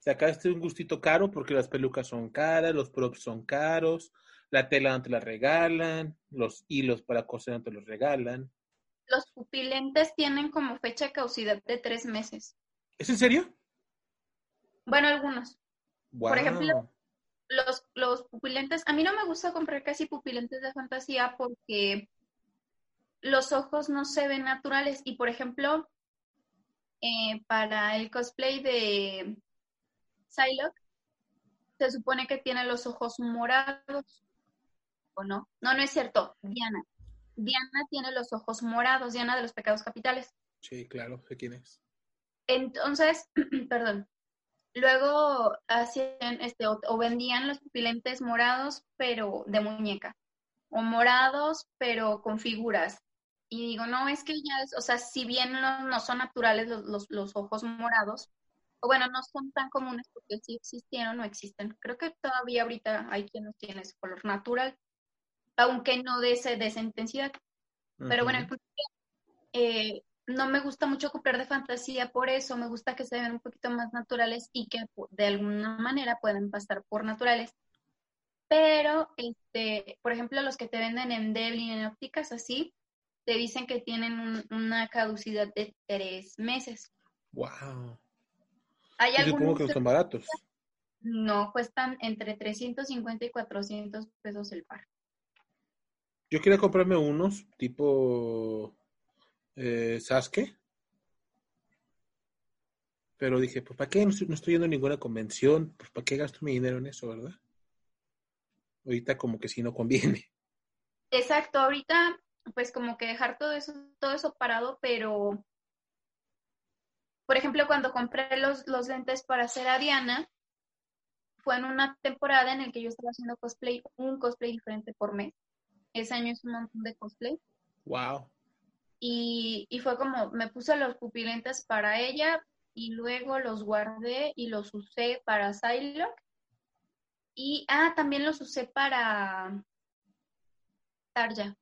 Sacaste un gustito caro porque las pelucas son caras, los props son caros, la tela no te la regalan, los hilos para coser no te los regalan. Los pupilentes tienen como fecha de caducidad de tres meses. ¿Es en serio? Bueno, algunos. Wow. ejemplo, Los, los pupilentes, a mí no me gusta comprar casi pupilentes de fantasía porque los ojos no se ven naturales. Y por ejemplo, eh, para el cosplay de Psylocke, se supone que tiene los ojos morados. ¿O no? No, no es cierto. Diana. Diana tiene los ojos morados, Diana de los pecados capitales. Sí, claro, sé quién es. Entonces, [clears throat] perdón. Luego hacían este o, o vendían los pupilentes morados, pero de muñeca. O morados, pero con figuras. Y digo, no, es que ya es, o sea, si bien no, no son naturales los, los, los ojos morados, o bueno, no son tan comunes porque sí existieron o existen. Creo que todavía ahorita hay quien los tiene ese color natural, aunque no de, ese, de esa intensidad. Pero bueno, el punto eh, no me gusta mucho copiar de fantasía por eso, me gusta que se vean un poquito más naturales y que de alguna manera puedan pasar por naturales. Pero, este, por ejemplo, los que te venden en Devlin, en ópticas así, te dicen que tienen un- una caducidad de tres meses. Wow. Hay supongo que no son baratos. no cuestan entre 350 y 400 pesos el par. Yo quería comprarme unos tipo eh, Sasuke. Pero dije, pues ¿para qué? No estoy, no estoy yendo a ninguna convención. Pues ¿para qué gasto mi dinero en eso, verdad? Ahorita como que sí no conviene. [laughs] Exacto, ahorita pues como que dejar todo eso, todo eso parado, pero por ejemplo, cuando compré los, los lentes para hacer a Diana, fue en una temporada en la que yo estaba haciendo cosplay, un cosplay diferente por mes. Ese año es un montón de cosplay. Wow. Y, y fue como, me puse los pupilentes para ella y luego los guardé y los usé para Psylocke. Y, ah, también los usé para Tarja.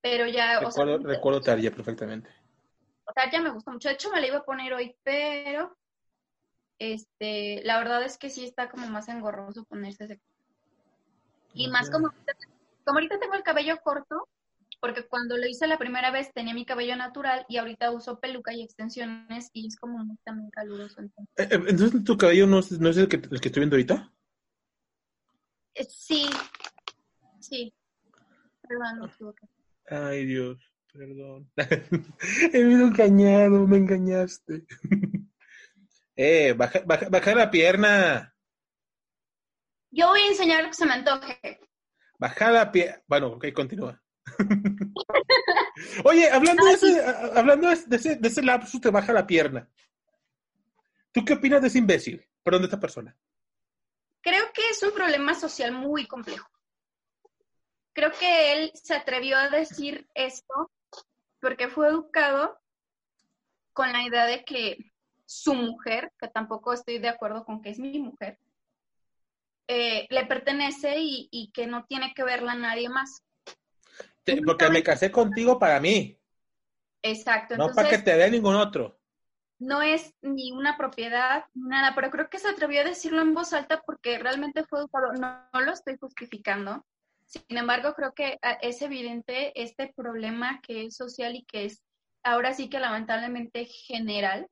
Pero ya, o sea, Recuerdo, recuerdo Tarja perfectamente. Tarja me gusta mucho. De hecho, me la iba a poner hoy, pero este, la verdad es que sí está como más engorroso ponerse ese. Y más como, como ahorita tengo el cabello corto, porque cuando lo hice la primera vez tenía mi cabello natural y ahorita uso peluca y extensiones y es como muy también caluroso. Entonces, Eh, eh, Entonces, ¿tu cabello no es, no es el, que, el que estoy viendo ahorita? eh, sí, sí. Perdón, me equivoqué. Ay, Dios, perdón. [laughs] He sido engañado, me engañaste. [laughs] eh, baja, baja, baja la pierna. Yo voy a enseñar lo que se me antoje. Baja la pierna. Bueno, ok, continúa. [laughs] Oye, hablando, de ese, hablando de ese, de ese lapsus, te baja la pierna. ¿Tú qué opinas de ese imbécil? Perdón, de esta persona. Creo que es un problema social muy complejo. Creo que él se atrevió a decir esto porque fue educado con la idea de que su mujer, que tampoco estoy de acuerdo con que es mi mujer, eh, le pertenece y, y que no tiene que verla nadie más. Porque me casé contigo para mí, Exacto. no para que Entonces, te vea ningún otro. no es ni una propiedad, ni nada, pero creo que se atrevió a decirlo en voz alta porque realmente fue educado. No, no lo estoy justificando. Sin embargo, creo que ah, es evidente este problema que es social y que es ahora sí que lamentablemente general.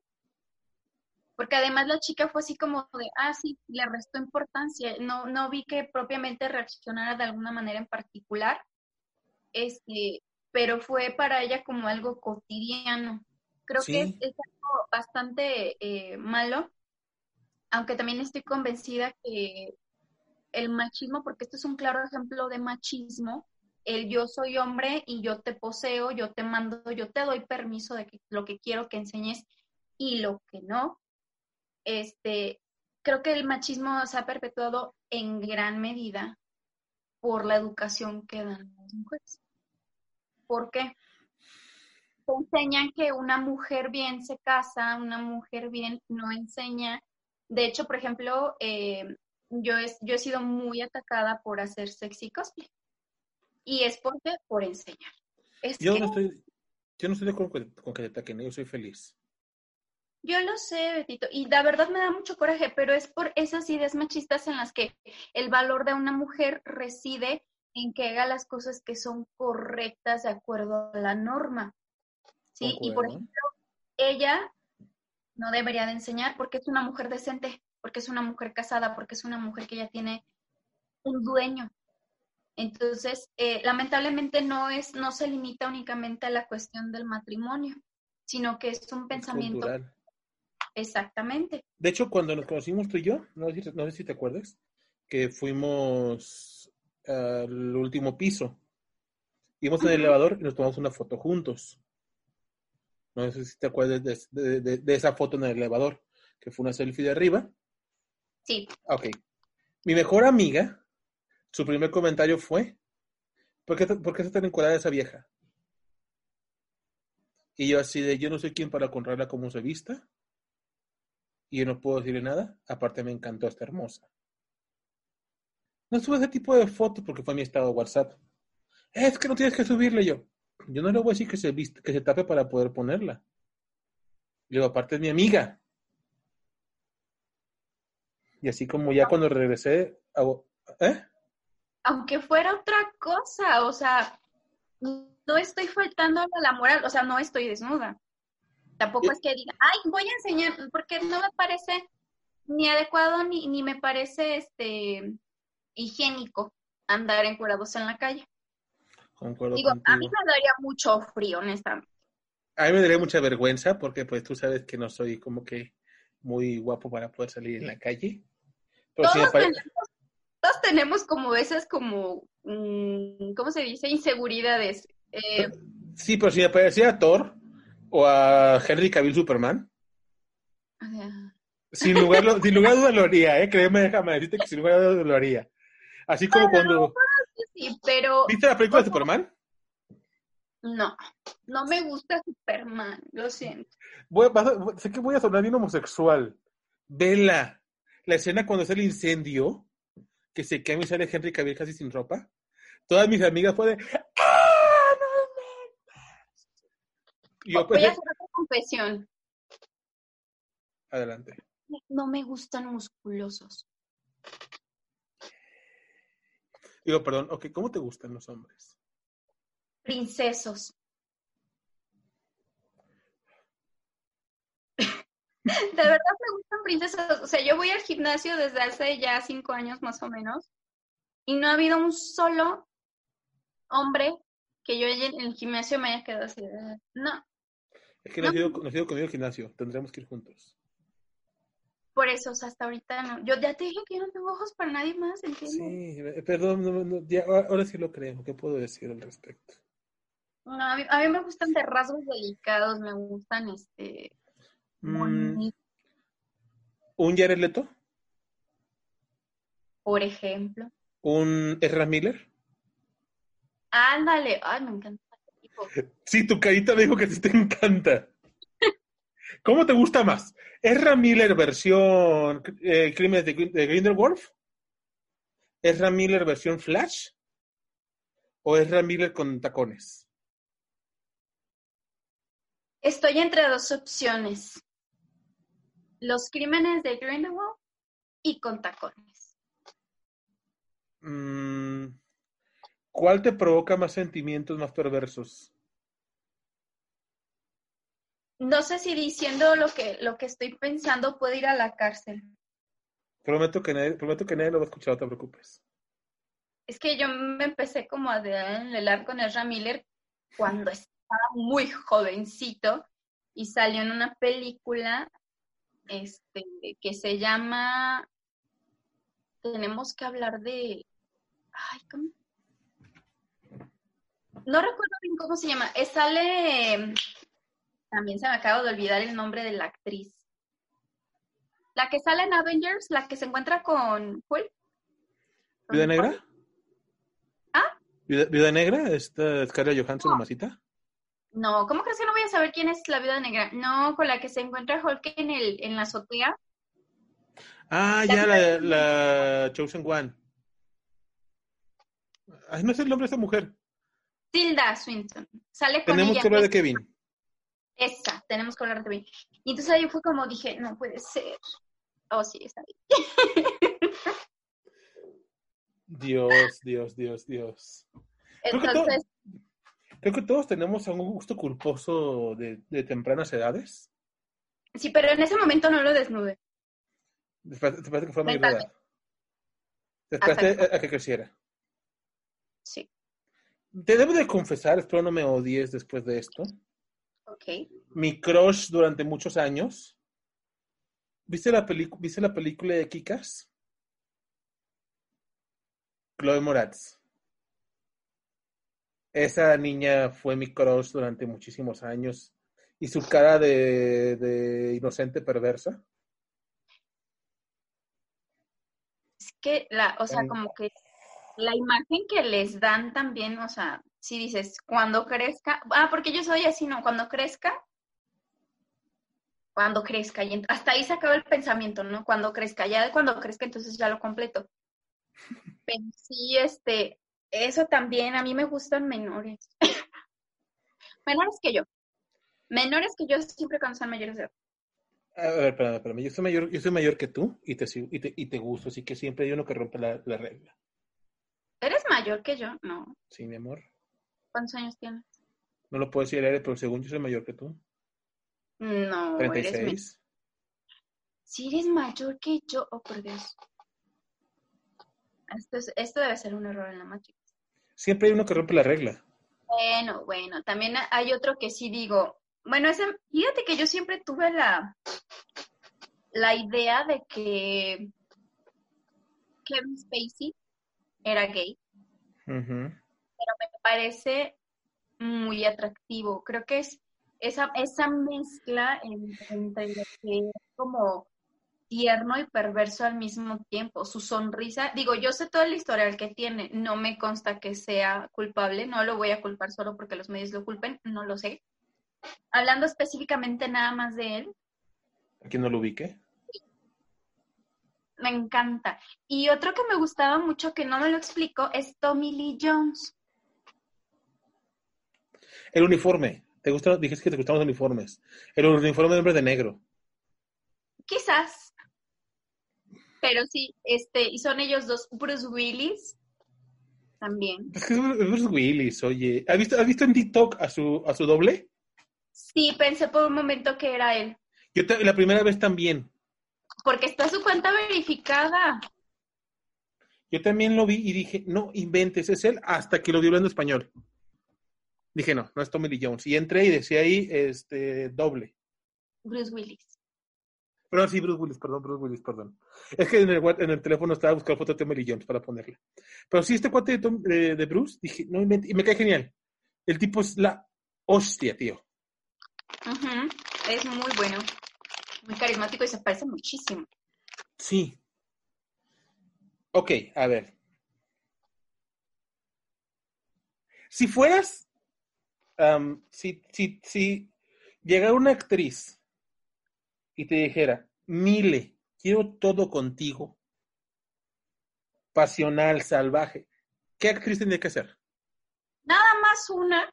Porque además la chica fue así como de, ah, sí, le restó importancia. No, no vi que propiamente reaccionara de alguna manera en particular. Este, pero fue para ella como algo cotidiano. Creo Sí. que es, es algo bastante eh, malo, aunque también estoy convencida que el machismo, porque esto es un claro ejemplo de machismo, el yo soy hombre y yo te poseo, yo te mando, yo te doy permiso de que, lo que quiero que enseñes y lo que no. Este, creo que el machismo se ha perpetuado en gran medida por la educación que dan las mujeres. ¿Por qué? Enseñan que una mujer bien se casa, una mujer bien no enseña. De hecho, por ejemplo, eh, yo, es, yo he sido muy atacada por hacer sexy cosplay. Y es porque por enseñar. Es Yo que no estoy, yo no estoy de acuerdo con, con que te ataquen, yo soy feliz. yo lo sé, Betito, y la verdad me da mucho coraje, pero es por esas ideas machistas en las que el valor de una mujer reside en que haga las cosas que son correctas de acuerdo a la norma. ¿Sí? Y por ejemplo, ella no debería de enseñar porque es una mujer decente, porque es una mujer casada, porque es una mujer que ya tiene un dueño. Entonces, eh, lamentablemente no es, no se limita únicamente a la cuestión del matrimonio, sino que es un pensamiento cultural. exactamente. De hecho, cuando nos conocimos tú y yo, no sé, si- no sé si te acuerdas, que fuimos al último piso. Íbamos en el elevador y nos tomamos una foto juntos. No sé si te acuerdas de, de- de- de esa foto en el elevador, que fue una selfie de arriba. Sí, Ok. Mi mejor amiga, su primer comentario fue, ¿por qué, por qué está tan encuadrada esa vieja? Y yo así de, yo no soy quien para contarla como se vista. Y yo no puedo decirle nada. Aparte me encantó, está hermosa. No sube ese tipo de fotos porque fue mi estado de WhatsApp. Es que no tienes que subirle yo. Yo no le voy a decir que se, que se tape para poder ponerla. Y luego, aparte es mi amiga. Y así como ya cuando regresé, hago, ¿eh? aunque fuera otra cosa, o sea, no estoy faltando a la moral, o sea, no estoy desnuda. Tampoco es que diga, ay, voy a enseñar, porque no me parece ni adecuado ni, ni me parece este higiénico. andar encuerados en la calle. Concuerdo Digo, a mí me daría mucho frío, honestamente. A mí me daría mucha vergüenza porque pues tú sabes que no soy como que muy guapo para poder salir en la calle. Pero me Todos pare- tenemos, todos tenemos como esas como, mm, ¿cómo se dice? Inseguridades. Eh, Sí, pero si me parecía a Thor o a Henry Cavill Superman, o sea, sin lugar, lo- sin lugar a dudas lo haría, ¿eh? Créeme, déjame decirte que sin lugar a dudas lo haría. Así como cuando... sí, pero ¿Viste la película de Superman? no, no me gusta Superman, lo siento. Voy- vas a- sé que voy a sonar bien homosexual. Vela. La escena cuando es el incendio, que se quema y sale Henry Cavill casi sin ropa. Todas mis amigas fue de... ¡Ah, no yo Voy pensé... a hacer confesión. Adelante. No me gustan musculosos. Digo, perdón, ok, ¿cómo te gustan los hombres? Princesos. [laughs] De verdad me gustan princesos. O sea, yo voy al gimnasio desde hace ya cinco años más o menos y no ha habido un solo hombre que yo en el gimnasio me haya quedado así. de, No, Es que no has ido, no has ido conmigo al gimnasio, tendremos que ir juntos. por eso, o sea, hasta ahorita no. Yo ya te dije que yo no tengo ojos para nadie más, ¿entiendes? Sí, eh, perdón, no, no, ya, ahora sí lo creo. ¿Qué puedo decir al respecto? No, a, mí, a mí me gustan de rasgos delicados, me gustan este. Mm, ¿Un Jared Leto? por ejemplo. ¿Un Ezra Miller? Ándale, ay, me encanta. [laughs] Sí, tu carita me dijo que sí te encanta. ¿Cómo te gusta más? ¿Ezra Miller versión eh, Crímenes de, de Grindelwald? ¿Ezra Miller versión Flash? ¿O Ezra Miller con tacones? Estoy entre dos opciones. Los crímenes de Grindelwald y con tacones. Mm, ¿Cuál te provoca más sentimientos más perversos? No sé si diciendo lo que, lo que estoy pensando puede ir a la cárcel. Prometo que nadie, prometo que nadie lo va a escuchar, no te preocupes. Es que yo me empecé como a enlelar con Ezra Miller cuando estaba muy jovencito y salió en una película este, que se llama Tenemos que hablar de... Ay, ¿cómo? No recuerdo bien cómo se llama. Eh, sale... También se me acaba de olvidar el nombre de la actriz. La que sale en Avengers, la que se encuentra con Hulk. ¿Viuda Negra? ¿Ah? ¿Viuda, Negra? ¿Esta Scarlett Johansson, mamacita? No, ¿cómo crees que no voy a saber quién es la viuda negra? No, con la que se encuentra Hulk en, el, en la azotea. Ah, La ya, la, la Chosen One. Ay, no sé el nombre de esta mujer. Tilda Swinton. Sale con Tenemos ella. que hablar de Kevin. Esa, tenemos que hablar de Kevin. Y entonces ahí fue como dije, no puede ser. Oh, sí, está bien. [laughs] Dios, Dios, Dios, Dios. Entonces, Creo que todos tenemos algún gusto culposo de, de tempranas edades. sí, pero en ese momento no lo desnude. ¿Te parece que fue. ¿Te a, a que creciera? Sí, Te debo de confesar, espero no me odies después de esto. ok. Mi crush durante muchos años. ¿Viste la, ¿viste la película de Kikas? Chloe Moratz. Esa niña fue mi crush durante muchísimos años. Y su cara de, de inocente perversa. Es que, la, o sea, como que la imagen que les dan también, o sea, si dices, cuando crezca, ah, porque yo soy así, ¿no? Cuando crezca, cuando crezca, y hasta ahí se acaba el pensamiento, ¿no? Cuando crezca, ya de cuando crezca, entonces ya lo completo. [laughs] Pero sí, este, eso también, a mí me gustan menores. [laughs] menores que yo. Menores que yo siempre cuando son mayores de edad. A ver, espérame, espérame. Yo soy mayor, yo soy mayor que tú y te, y te, y te gusto, así que siempre hay uno que rompe la, la regla. ¿Eres mayor que yo? No. Sí, mi amor. ¿Cuántos años tienes? No lo puedo decir aire, pero según yo soy mayor que tú. No, eres menor. 36. Si eres mayor que yo, oh por Dios. Esto, es- esto debe ser un error en la Matrix. Siempre hay uno que rompe la regla. Bueno, bueno, también hay otro que sí digo, bueno, ese, fíjate que yo siempre tuve la, la idea de que Kevin Spacey era gay, pero me parece muy atractivo. Creo que es esa, esa mezcla en- entre lo que es como tierno y perverso al mismo tiempo. Su sonrisa, digo, yo sé todo el historial que tiene, no me consta que sea culpable, no lo voy a culpar solo porque los medios lo culpen, no lo sé. Hablando específicamente nada más de él, ¿A quién no lo ubique? me encanta. Y otro que me gustaba mucho, que no me lo explico, es Tommy Lee Jones. El uniforme. ¿Te gusta? Dijiste que te gustaban los uniformes. El uniforme de hombre de negro. Quizás. Pero sí, este, y son ellos dos, Bruce Willis también. Bruce Willis, oye. ¿Has visto, ¿Has visto en TikTok a su, a su doble? Sí, pensé por un momento que era él, Yo te- la primera vez también. porque está su cuenta verificada. Yo también lo vi y dije, no inventes, es él, hasta que lo vi hablando español. Dije, no, no es Tommy Lee Jones. Y entré y decía ahí, este, doble. Bruce Willis. Perdón, sí, Bruce Willis, perdón, Bruce Willis, perdón. Es que en el, en el teléfono estaba buscando foto de Tommy Lee Jones para ponerla. Pero sí, este cuate de, Tom- de- de Bruce, dije, no inventes, y me cae genial. El tipo es la hostia, tío. Ujú, Es muy bueno, muy carismático y se parece muchísimo. Sí. Ok, a ver. Si fueras, si, si, si llegara una actriz y te dijera, Mile, quiero todo contigo, pasional, salvaje, ¿qué actriz tendría que ser? Nada más una,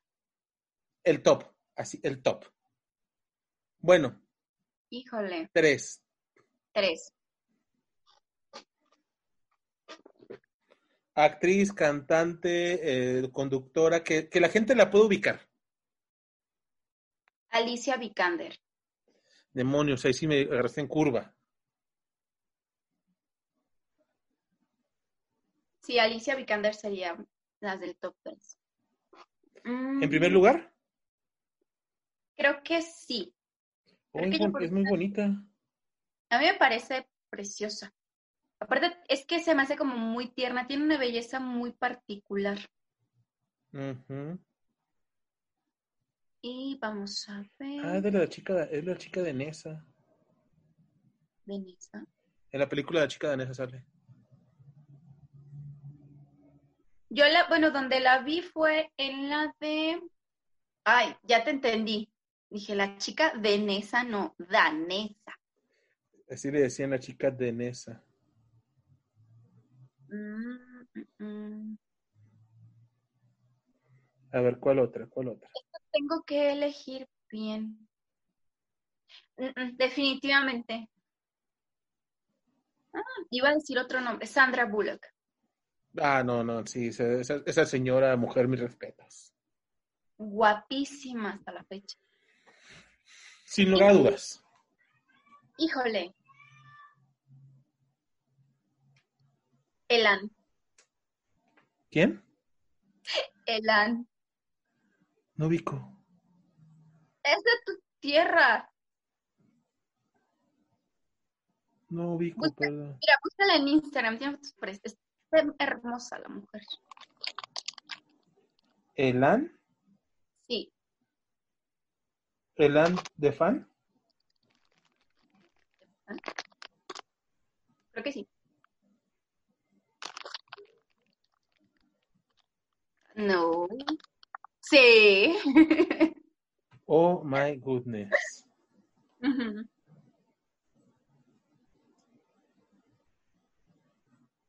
El top, así, el top. Bueno, híjole, tres. tres. Actriz, cantante, eh, conductora, que, que la gente la pueda ubicar. Alicia Vikander. Demonios, ahí sí me agarraste en curva. Sí, Alicia Vikander sería las del top 3. En primer lugar, Creo que sí. Oh, es, bon- muy bonita. A mí me parece preciosa. Aparte, es que se me hace como muy tierna, tiene una belleza muy particular. Ujú. Y vamos a ver. Ah, es de la chica, es la chica de Nessa. Denisa. En la película La chica de Nessa sale. Yo la, bueno, donde la vi fue en la de. Ay, ya te entendí. Dije, la chica de Nesa, no, danesa. Así le decían la chica de Nessa. Mm, mm, mm. A ver, ¿cuál otra? ¿Cuál otra? Tengo que elegir bien. Definitivamente. Ah, iba a decir otro nombre, Sandra Bullock. Ah, no, no, sí, esa, esa- esa señora mujer, mis respetos. Guapísima hasta la fecha. Sin lugar a dudas. Híjole. Elan. ¿Quién? Elan. No ubico. Es de tu tierra. No ubico, Busca- perdón. Mira, búscala en Instagram. Tiene fotos por Está hermosa la mujer. ¿Elan? Sí. ¿Elan de fan? Creo que sí. No. Sí. [laughs] Oh my goodness.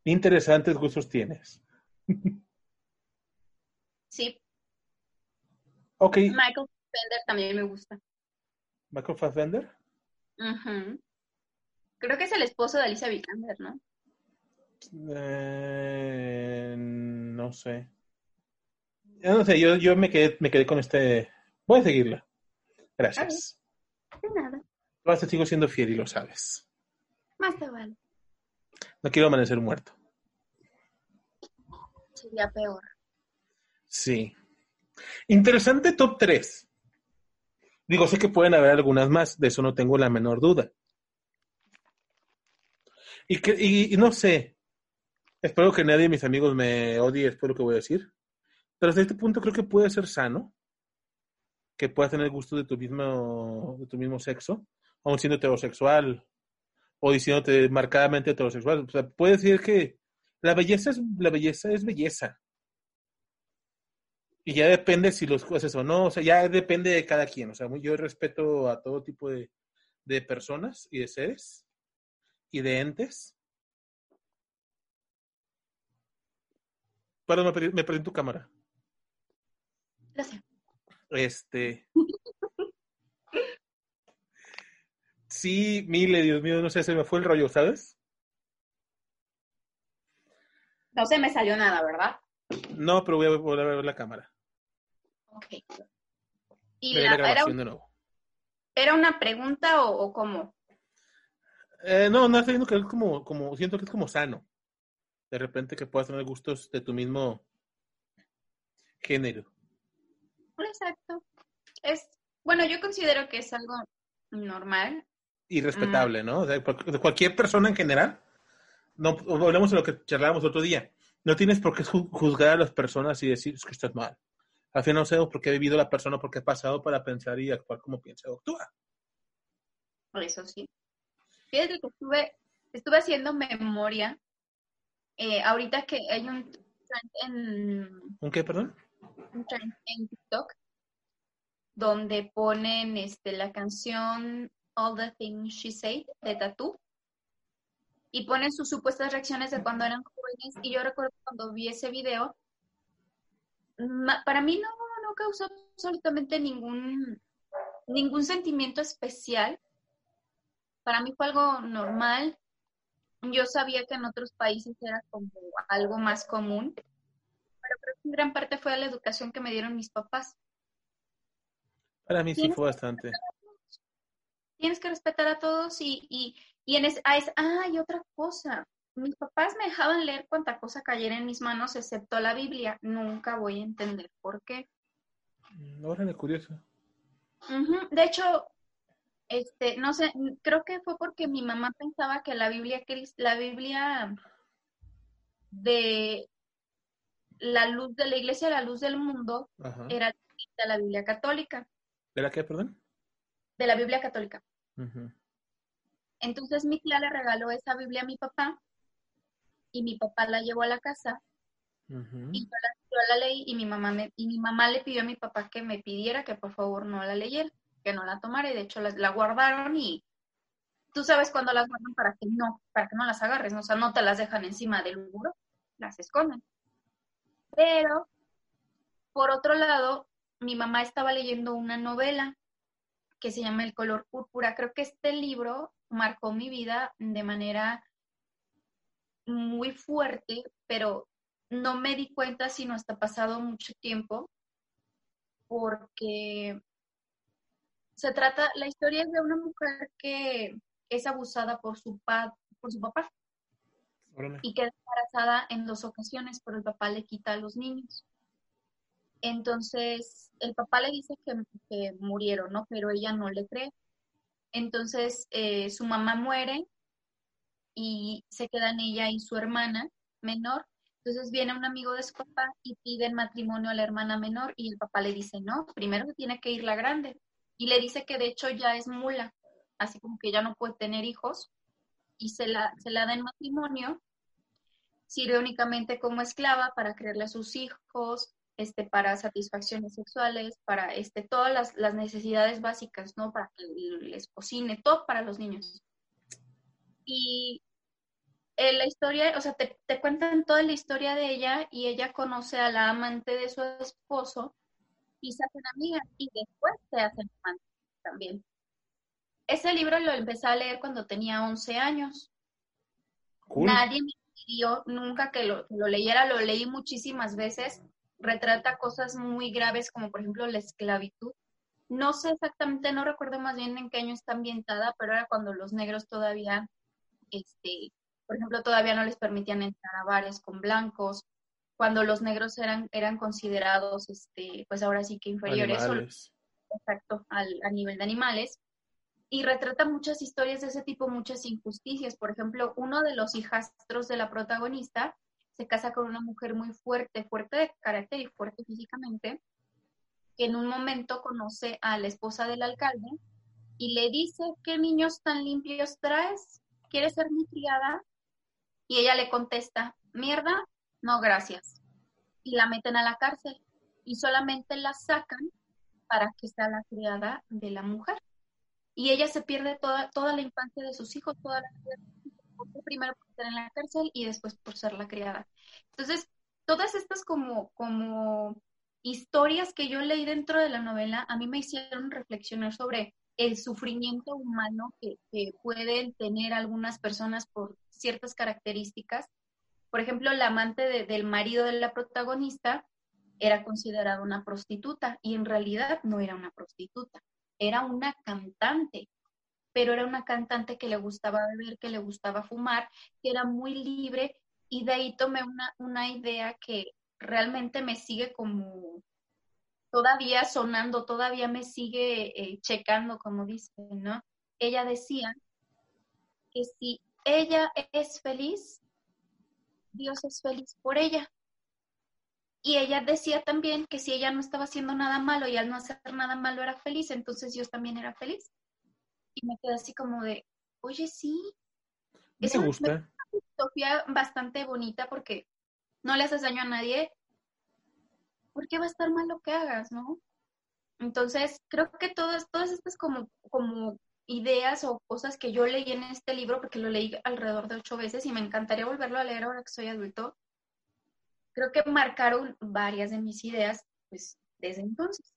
Interesantes gustos tienes. [laughs] sí. Ok, Michael Fender también me gusta. Michael Fassbender. Ujú. Creo que es el esposo de Alicia Vikander, ¿no? Eh, no sé. Ya no sé, yo, yo me quedé, me quedé con este. Voy a seguirla. Gracias. De nada. Yo te sigo siendo fiel y lo sabes. Más te vale. No quiero amanecer muerto. sería peor. Sí. Interesante top 3. Digo, sé que pueden haber algunas más, de eso no tengo la menor duda. Y, que, y, no sé, espero que nadie de mis amigos me odie espero lo que voy a decir, pero desde este punto creo que puede ser sano que puedas tener gusto de tu mismo, de tu mismo sexo, aun siendo heterosexual o diciéndote marcadamente heterosexual. O sea, puede decir que la belleza es, la belleza es belleza. Y ya depende si los jueces o no, o sea, ya depende de cada quien. O sea, yo respeto a todo tipo de, de personas y de seres y de entes. Perdón, me perdí, tu cámara. Gracias. Este. Sí, Mile, Dios mío, no sé, se me fue el rollo, ¿sabes? No se me salió nada, ¿verdad? No, pero voy a volver a ver la cámara. Ok. ¿Y la, era, ¿Era una pregunta o, cómo? Eh, no, no, estoy que es como, como, siento que es como sano. De repente que puedas tener gustos de tu mismo género. Exacto. Es, bueno, yo considero que es algo normal. Y respetable, ¿no? O sea, de cualquier persona en general. No, volvemos a lo que charlábamos otro día. No tienes por qué juzgar a las personas y decir que estás mal. Al final no sé por qué ha vivido la persona, por qué ha pasado para pensar y actuar como piensa o actúa. Por eso sí. Fíjate que estuve, estuve haciendo memoria. Eh, ahorita que hay un en... ¿Un qué, perdón? En TikTok donde ponen este, la canción All the Things She Said de Tattoo y ponen sus supuestas reacciones de cuando eran jóvenes y yo recuerdo cuando vi ese video para mí no, no causó absolutamente ningún ningún sentimiento especial. Para mí fue algo normal. Yo sabía que en otros países era como algo más común pero creo que en gran parte fue la educación que me dieron mis papás. Para mí sí fue bastante. Tienes que respetar a todos y, y, y en es, ah, es, ah, y otra cosa. Mis papás me dejaban leer cuanta cosa cayera en mis manos, excepto la Biblia. Nunca voy a entender por qué. Ahora mm, es curioso. De hecho, este, no sé, creo que fue porque mi mamá pensaba que la Biblia, la Biblia de la luz de la iglesia, la luz del mundo, era de la Biblia católica. ¿De la qué, perdón? De la Biblia católica. Entonces mi tía le regaló esa Biblia a mi papá y mi papá la llevó a la casa y yo la, leí y mi, mamá me, y mi mamá le pidió a mi papá que me pidiera que por favor no la leyera, que no la tomara y de hecho la, guardaron y tú sabes cuándo las guardan para que no, para que no las agarres, o sea, no te las dejan encima del muro, las esconden. Pero, por otro lado, mi mamá estaba leyendo una novela que se llama El color púrpura. Creo que este libro marcó mi vida de manera muy fuerte, pero no me di cuenta sino hasta pasado mucho tiempo, porque se trata, la historia es de una mujer que es abusada por su, por su papá y queda embarazada en dos ocasiones, pero el papá le quita a los niños. Entonces, el papá le dice que, murieron, ¿no? Pero ella no le cree. Entonces, eh, su mamá muere y se quedan ella y su hermana menor. Entonces viene un amigo de su papá y pide matrimonio a la hermana menor y el papá le dice, no, primero tiene que ir la grande. Y le dice que de hecho ya es mula, así como que ya no puede tener hijos y se la, se la da en matrimonio sirve únicamente como esclava para crearle a sus hijos, este, para satisfacciones sexuales, para este, todas las, necesidades básicas, ¿no? Para que les cocine, todo para los niños. Y eh, la historia, o sea, te, te, cuentan toda la historia de ella y ella conoce a la amante de su esposo y se hacen amigas y después se hacen amantes también. Ese libro lo empecé a leer cuando tenía 11 años. Nadie me yo nunca que lo, leyera, lo leí muchísimas veces, retrata cosas muy graves como por ejemplo la esclavitud. No sé exactamente, no recuerdo más bien en qué año está ambientada, pero era cuando los negros todavía, este, por ejemplo, todavía no les permitían entrar a bares con blancos. cuando los negros eran, eran considerados, este, pues ahora sí que inferiores. Exacto, al, a nivel de animales. Y retrata muchas historias de ese tipo, muchas injusticias. Por ejemplo, uno de los hijastros de la protagonista se casa con una mujer muy fuerte, fuerte de carácter y fuerte físicamente, que en un momento conoce a la esposa del alcalde y le dice, ¿qué niños tan limpios traes? ¿Quieres ser mi criada? Y ella le contesta, mierda, no gracias. Y la meten a la cárcel y solamente la sacan para que sea la criada de la mujer. Y ella se pierde toda, toda la infancia de sus hijos, toda la vida primero por estar en la cárcel y después por ser la criada. Entonces, todas estas como, como historias que yo leí dentro de la novela a mí me hicieron reflexionar sobre el sufrimiento humano que, pueden tener algunas personas por ciertas características. Por ejemplo, la amante del marido de la protagonista era considerada una prostituta y en realidad no era una prostituta, era una cantante, pero era una cantante que le gustaba beber, que le gustaba fumar, que era muy libre y de ahí tomé una, una idea que realmente me sigue como todavía sonando, todavía me sigue eh, checando, como dicen, ¿no? Ella decía que si ella es feliz, Dios es feliz por ella. Y ella decía también que si ella no estaba haciendo nada malo y al no hacer nada malo era feliz, entonces Dios también era feliz. Y me quedé así como de, oye, sí. Es una filosofía bastante bonita porque no le haces daño a nadie ¿por qué va a estar mal lo que hagas, no? Entonces, creo que todas, todas estas como, como ideas o cosas que yo leí en este libro, porque lo leí alrededor de ocho veces y me encantaría volverlo a leer ahora que soy adulto, creo que marcaron varias de mis ideas, pues, desde entonces.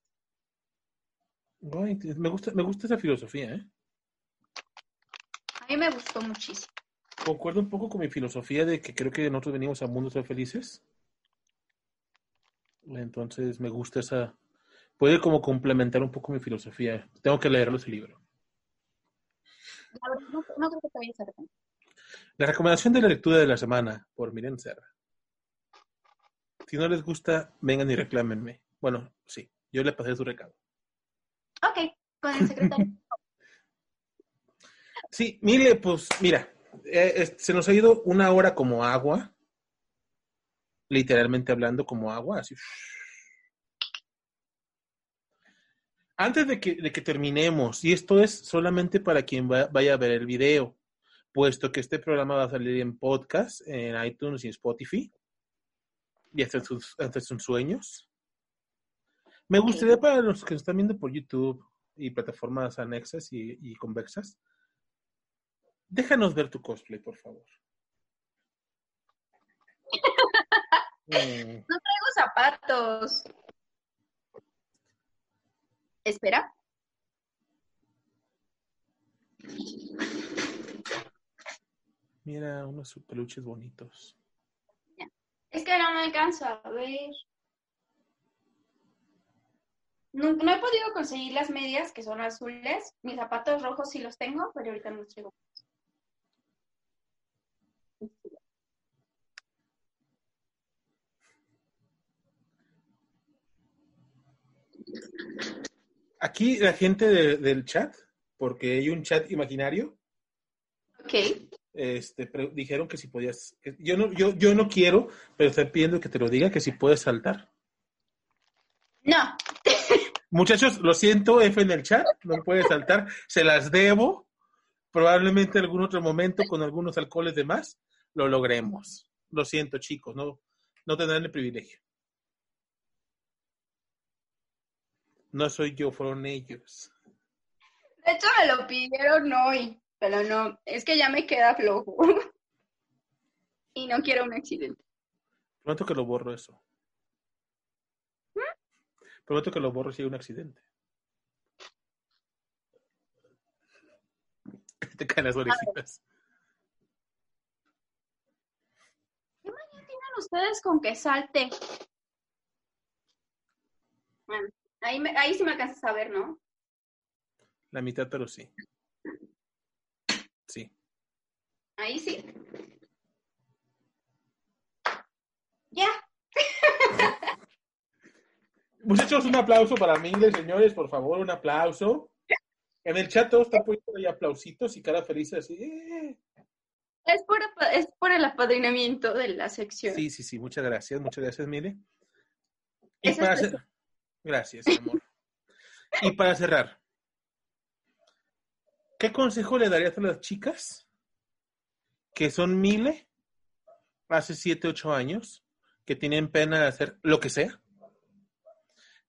me gusta, me gusta esa filosofía, ¿eh? A mí me gustó muchísimo. Concuerdo un poco con mi filosofía de que creo que nosotros venimos al mundo ser felices. Entonces me gusta esa, puede como complementar un poco mi filosofía. Tengo que leerlo ese libro. No, creo que te vaya a La recomendación de la lectura de la semana por Miren Serra. Si no les gusta, vengan y reclámenme. Bueno, sí, yo le pasé su recado. Ok, con el secretario. [laughs] sí, mire, pues mira, eh, se nos ha ido una hora como agua literalmente hablando como agua, así. Antes de que, terminemos, y esto es solamente para quien vaya a ver el video, puesto que este programa va a salir en podcast, en iTunes y Spotify, y hasta sus, sus sueños. Me gustaría para los que están viendo por YouTube y plataformas anexas y, y convexas, déjanos ver tu cosplay, por favor. [laughs] Mm. No traigo zapatos. Espera. Mira, unos peluches bonitos. Es que no me alcanza a ver. No, no, he podido conseguir las medias que son azules. Mis zapatos rojos sí los tengo, pero ahorita no los traigo. Aquí la gente del chat, porque hay un chat imaginario. Ok. Este, dijeron que si podías. yo, no, yo, yo no quiero, pero estoy pidiendo que te lo diga, que si puedes saltar. No. Muchachos, lo siento, F en el chat, no puedes saltar, se las debo. Probablemente en algún otro momento, con algunos alcoholes de más, lo logremos. Lo siento, chicos, no, no tendrán el privilegio. No soy yo, fueron ellos. De hecho, me lo pidieron hoy, pero no, es que ya me queda flojo. [laughs] y no quiero un accidente. Prometo que lo borro eso. ¿Mm? Prometo que lo borro si hay un accidente. [laughs] Te caen las orejitas. ¿Qué mañana tienen ustedes con que salte? Bueno. Ahí, ahí sí me alcanzas a ver, ¿no? La mitad, pero. Sí. Ahí sí. Ya. Muchachos, un aplauso para Mile, señores, por favor, un aplauso. En el chat todos están poniendo ahí aplausitos y cara feliz así. ¡eh! Es por, es por el apadrinamiento de la sección. Sí, sí, sí, muchas gracias, muchas gracias, Mile. Y para es cer- Gracias, amor. y para cerrar, ¿qué consejo le darías a las chicas que son Mile hace 7, 8 años, que tienen pena de hacer lo que sea,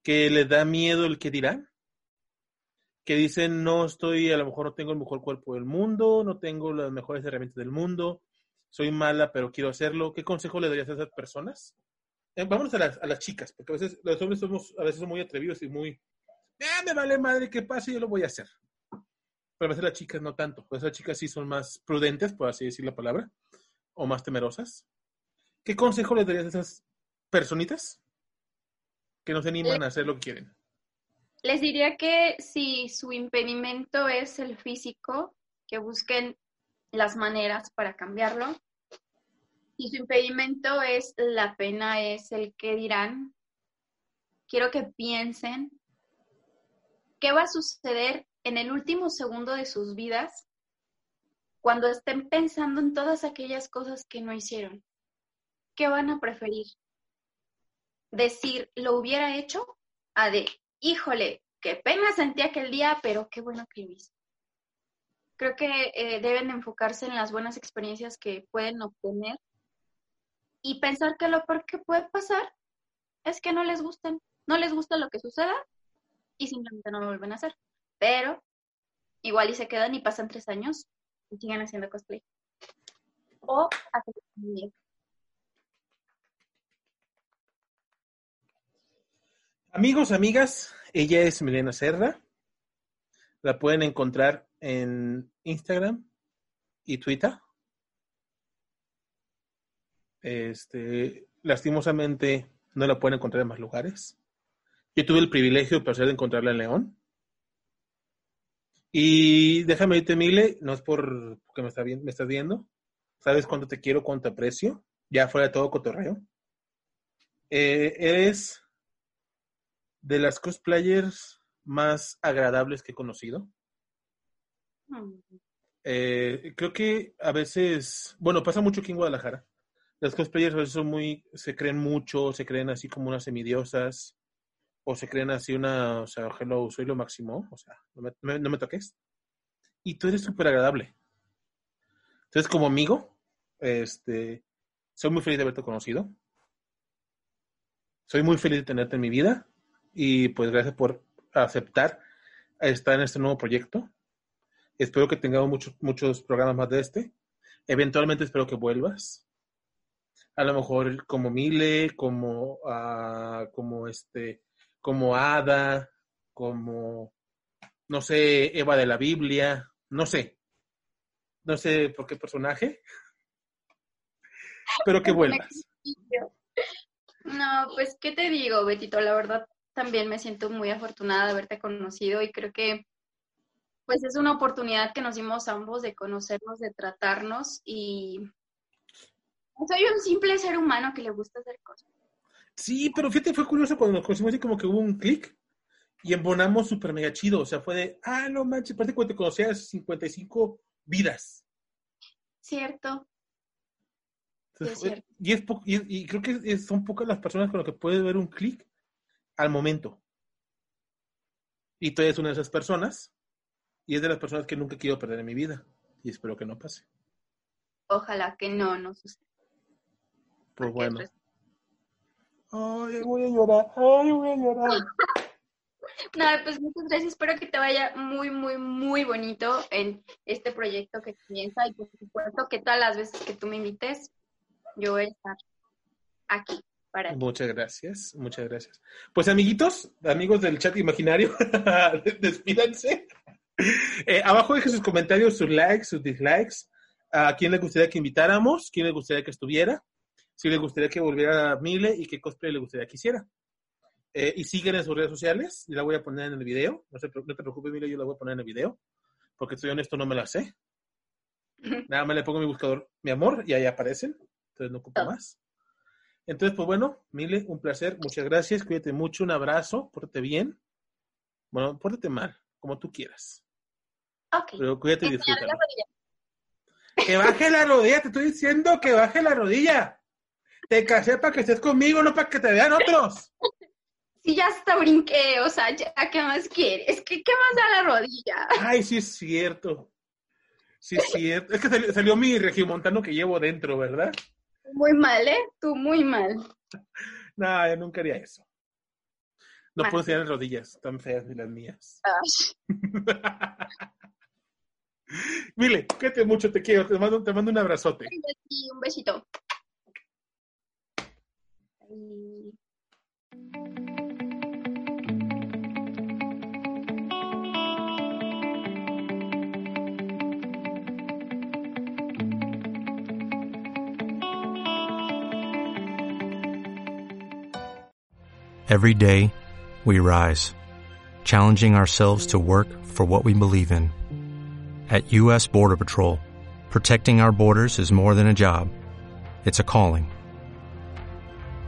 que les da miedo el que dirán? que dicen no estoy, a lo mejor no tengo el mejor cuerpo del mundo, no tengo las mejores herramientas del mundo, soy mala pero quiero hacerlo. ¿Qué consejo le darías a esas personas? Eh, vámonos a las, a las chicas, porque a veces los hombres somos a veces muy atrevidos y muy, ah, me vale madre que pase, yo lo voy a hacer. Pero a veces las chicas no tanto, pues las chicas sí son más prudentes, por así decir la palabra, o más temerosas. ¿Qué consejo le darías a esas personitas que no se animan a hacer lo que quieren? Les diría que si su impedimento es el físico, que busquen las maneras para cambiarlo. Si su impedimento es la pena, es el que dirán, quiero que piensen qué va a suceder en el último segundo de sus vidas cuando estén pensando en todas aquellas cosas que no hicieron. ¿Qué van a preferir? Decir, lo hubiera hecho, a de, híjole, qué pena sentí aquel día, pero qué bueno que lo hice. Creo que eh, deben enfocarse en las buenas experiencias que pueden obtener y pensar que lo peor que puede pasar es que no les gusten, no les gusta lo que suceda y simplemente no lo vuelven a hacer. Pero igual y se quedan y pasan tres años y siguen haciendo cosplay. O hacen. Amigos, amigas, ella es Milena Serra. La pueden encontrar en Instagram y Twitter. Este, lastimosamente no la pueden encontrar en más lugares. Yo tuve el privilegio de placer de encontrarla en León. Y déjame irte, Mile, no es por porque me, está bien, me estás viendo. Sabes cuánto te quiero, cuánto aprecio. Ya fuera de todo cotorreo. Eh, eres de las cosplayers más agradables que he conocido. Eh, creo que a veces, bueno, pasa mucho aquí en Guadalajara. Las cosplayers a veces son muy, se creen mucho, se creen así como unas semidiosas, o se creen así una, o sea, hello, soy lo máximo, o sea, no me, no me toques. Y tú eres súper agradable. Entonces, como amigo, este, soy muy feliz de haberte conocido. Soy muy feliz de tenerte en mi vida y pues gracias por aceptar estar en este nuevo proyecto. Espero que tengamos muchos muchos programas más de este. Eventualmente espero que vuelvas. A lo mejor como Mile, como, ah, como este, como Ada, como, no sé, Eva de la Biblia, no sé. No sé por qué personaje. Pero que vuelvas. No, pues, ¿qué te digo, Betito? La verdad, también me siento muy afortunada de haberte conocido y creo que, pues, es una oportunidad que nos dimos ambos de conocernos, de tratarnos y soy un simple ser humano que le gusta hacer cosas. Sí, pero fíjate, fue curioso cuando nos conocimos y como que hubo un clic y embonamos súper mega chido. O sea, fue de, ah, no manches, parece que te conocía hace 55 vidas. ¿Cierto? Entonces, Sí, es fue- y, es po- y, y creo que es- son pocas las personas con las que puedes ver un clic al momento. Y tú eres una de esas personas y es de las personas que nunca quiero perder en mi vida. Y espero que no pase. Ojalá que no nos suceda. Pues bueno. Ay, voy a llorar. Ay, voy a llorar. [laughs] No, pues muchas gracias. Espero que te vaya muy, muy, muy bonito en este proyecto que comienza y por supuesto que todas las veces que tú me invites, yo voy a estar aquí para ti. Muchas gracias, muchas gracias. Pues amiguitos, amigos del chat imaginario, [laughs] despídanse. Eh, abajo dejen sus comentarios, sus likes, sus dislikes. ¿A quién le gustaría que invitáramos? ¿Quién le gustaría que estuviera? Si le gustaría que volviera a Mile y qué cosplay le gustaría que hiciera. Eh, y siguen en sus redes sociales, y la voy a poner en el video. No, se, pre- no te preocupes, Mile, yo la voy a poner en el video. Porque estoy honesto, no me la sé. [laughs] Nada más le pongo mi buscador, mi amor, y ahí aparecen. Entonces no ocupo Todo. más. Entonces, pues bueno, Mile, un placer, muchas gracias, cuídate mucho, un abrazo, pórtate bien. Bueno, pórtate mal, como tú quieras. Ok. Pero cuídate y disfruta. Que baje la rodilla, te estoy diciendo que baje la rodilla. Te casé para que estés conmigo, no para que te vean otros. [laughs] Sí, ya hasta brinqué, o sea, ya, ¿qué más quieres? ¿Qué, qué más da la rodilla? Ay, sí es cierto. Sí es cierto. Es que salió, salió mi regiomontano que llevo dentro, ¿verdad? Muy mal, ¿eh? Tú muy mal. No, yo nunca haría eso. No Mal. puedo enseñar las rodillas, tan feas ni las mías. [laughs] Mile, cuídate mucho, te quiero, te mando, te mando un abrazote. y un besito. Every day, we rise, challenging ourselves to work for what we believe in. At U.S. Border Patrol, protecting our borders is more than a job, it's a calling.